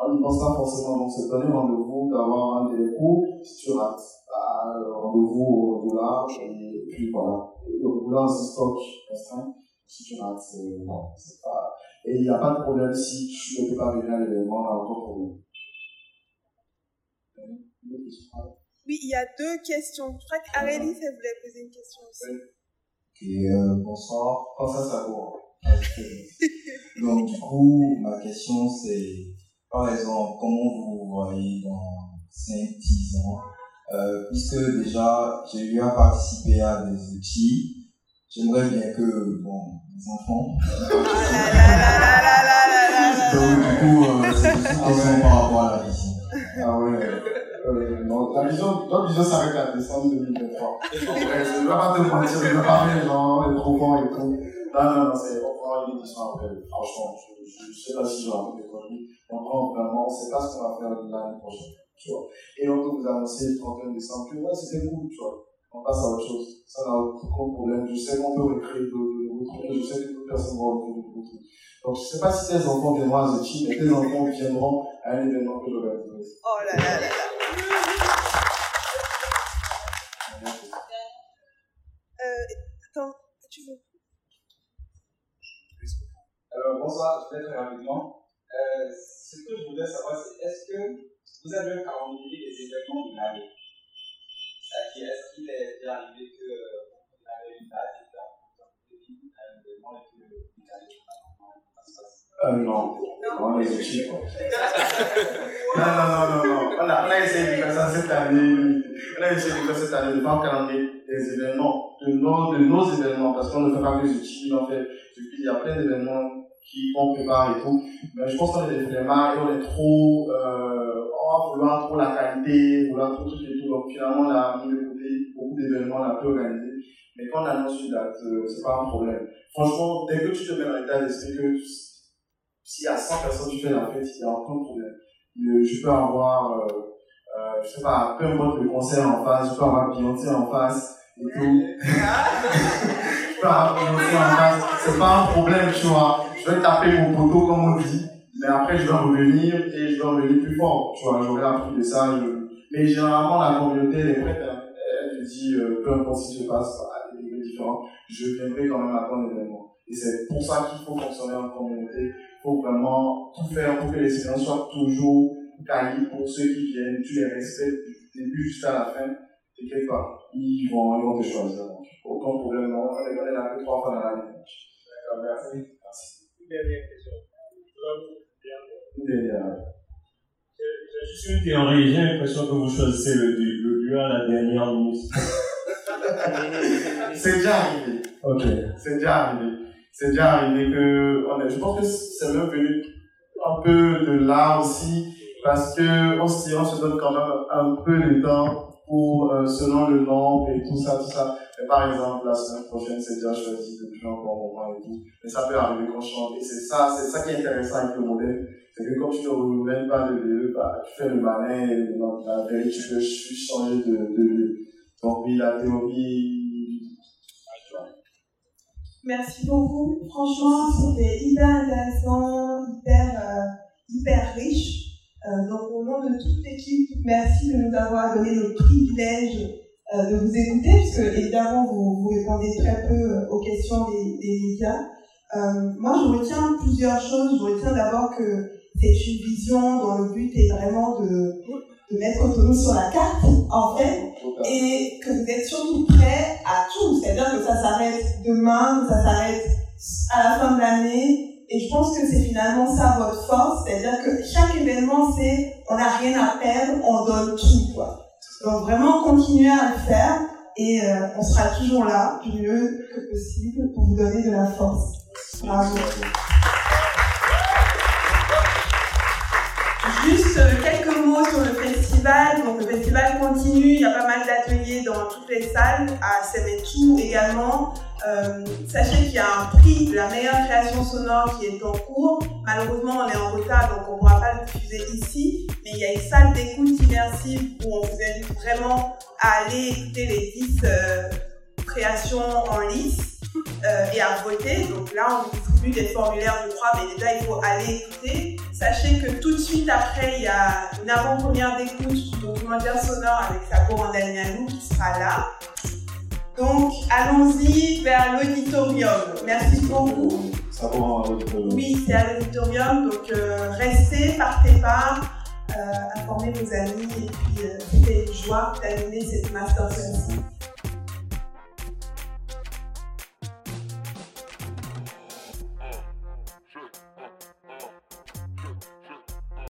on ne pense pas forcément. Donc, c'est donner rendez-vous, d'avoir un délai court, si tu rates, bah, rendez-vous au dollar, et puis voilà. Et le dollar, c'est stock restreint. Si tu rates, c'est, non, c'est pas, et il n'y a pas de problème si tu ne peux pas venir à l'événement, on a aucun problème. Oui, il y a deux questions. Je crois qu'Arélie, elle voulait poser une question aussi. Oui. Et euh, bonsoir. Oh, ça, ça vaut. Donc, du coup, ma question, c'est, par exemple, comment vous voyez dans 5-10 ans, euh, puisque déjà, j'ai eu à participer à des outils, j'aimerais bien que, bon, les enfants. Donc, du coup, euh, c'est une question par rapport à la vision. Ah ouais. Euh, non, ta vision, ta vision s'arrête à décembre 2023. je ne vais pas te mentir, je ne vais pas faire genre, les trop et tout. Non, non, non, c'est, on prend une édition après. Franchement, ne sais pas si j'ai envie de conduire. On prend vraiment, on ne sait pas ce qu'on va faire l'année prochaine. Tu vois. Et on peut vous annoncer le 31 décembre que ouais, c'était cool, tu vois. On passe à autre chose. Ça n'a aucun problème. Je sais qu'on peut recréer de nouveaux trucs. Je sais que d'autres personnes vont recréer de nouveaux trucs. Donc, je ne sais pas si tes enfants viendront à Zeti, mais tes enfants viendront à un événement que j'organise. Oh là là là là. Euh, attends, tu veux Alors, bonsoir, je vais très rapidement. Euh, ce que je voulais savoir, c'est est-ce que vous avez un calendrier des événements de l'année? C'est-à-dire, est-ce qu'il est arrivé que euh, vous avez une date et avez un événement et que vous allez euh, non, on les outils. non, non, non, non, non. On a, on a essayé de faire ça cette année. On a essayé de faire cette année, de faire un calendrier des événements, de nos, de nos événements, parce qu'on ne fait pas que les outils, on fait, il y a plein d'événements qui qu'on prépare et tout. Mais je pense qu'on est des flemmards et on est trop, euh, on va vouloir trop la qualité, vouloir trop tout et tout. Donc finalement, on a mis de côté beaucoup d'événements, on a peu organisé. Mais quand on annonce une date, euh, c'est pas un problème. Franchement, dès que tu te mets dans l'état d'esprit que s'il y a 100 personnes qui font la fête, il n'y a aucun problème. Je peux avoir, euh, euh, je sais pas, peu importe le concert en face, je peux avoir Beyoncé en face et tout. je peux avoir Beyoncé en face, c'est pas un problème, tu vois. Je vais taper mon poteau comme on dit, mais après je dois revenir et je dois revenir plus fort, tu vois. J'aurais appris de ça. Mais généralement, la communauté, elle est prête, hein. elle te dit, euh, peu importe ce qui se passe à des niveaux différents, je viendrai quand même à ton événement. Et c'est pour ça qu'il faut fonctionner en communauté il faut vraiment tout faire pour que les séances soient toujours quali pour ceux qui viennent. Tu les respectes du début jusqu'à la fin. Quelque part, ils vont, ils vont te choisir. aucun problème. On est là que trois fois dans l'année. D'accord, merci. Dernière question. Une dernière. Je Juste une théorie, j'ai l'impression que vous choisissez le, le lieu à la dernière minute. c'est déjà arrivé. Ok. C'est déjà arrivé. C'est déjà arrivé que, on est, je pense que c'est même venu un peu de là aussi, parce que on, on se donne quand même un peu de temps pour, euh, selon le nombre et tout ça, tout ça. Par exemple, la semaine prochaine, c'est déjà choisi depuis un bon moment et tout. Mais ça peut arriver quand je chante. Et c'est ça, c'est ça qui est intéressant avec le modèle. C'est que comme tu ne renouvelles pas de lieu, bah, tu fais le malin et dans la vérité, tu peux changer de, de lieu. Donc oui, la théorie, Merci beaucoup. Franchement, c'était hyper intéressant, hyper, euh, hyper riche. Euh, donc, au nom de toute l'équipe, merci de nous avoir donné le privilège de vous écouter, puisque évidemment, vous, vous répondez très peu euh, aux questions des, des médias. Euh, moi, je retiens plusieurs choses. Je retiens d'abord que c'est une vision dont le but est vraiment de, de mettre Cotonou sur la carte, en fait, et que vous êtes surtout prêts à tout. C'est-à-dire que ça s'arrête demain, que ça s'arrête à la fin de l'année. Et je pense que c'est finalement ça votre force. C'est-à-dire que chaque événement, c'est on n'a rien à perdre, on donne tout, quoi. Donc vraiment, continuez à le faire et euh, on sera toujours là, du mieux que possible, pour vous donner de la force. Juste euh, quelques mots sur le festival. Donc, le festival continue. Il y a pas mal d'ateliers dans toutes les salles, à Semetou également. Euh, sachez qu'il y a un prix de la meilleure création sonore qui est en cours. Malheureusement, on est en retard, donc on ne pourra pas le diffuser ici. Mais il y a une salle d'écoute immersive où on vous invite vraiment à aller écouter les 10 euh, créations en lice euh, et à voter. Donc là, on vous distribue des formulaires, je crois, mais déjà, il faut aller écouter. Sachez que tout de suite après, il y a une avant-première d'écoute du documentaire sonore avec Sako Randanianou qui sera là. Donc, allons-y vers l'auditorium. Merci beaucoup. Ça va à l'auditorium. Oui, c'est à l'auditorium. Donc, euh, restez, partez pas, euh, informez vos amis. Et puis, euh, c'était une joie d'animer cette master session.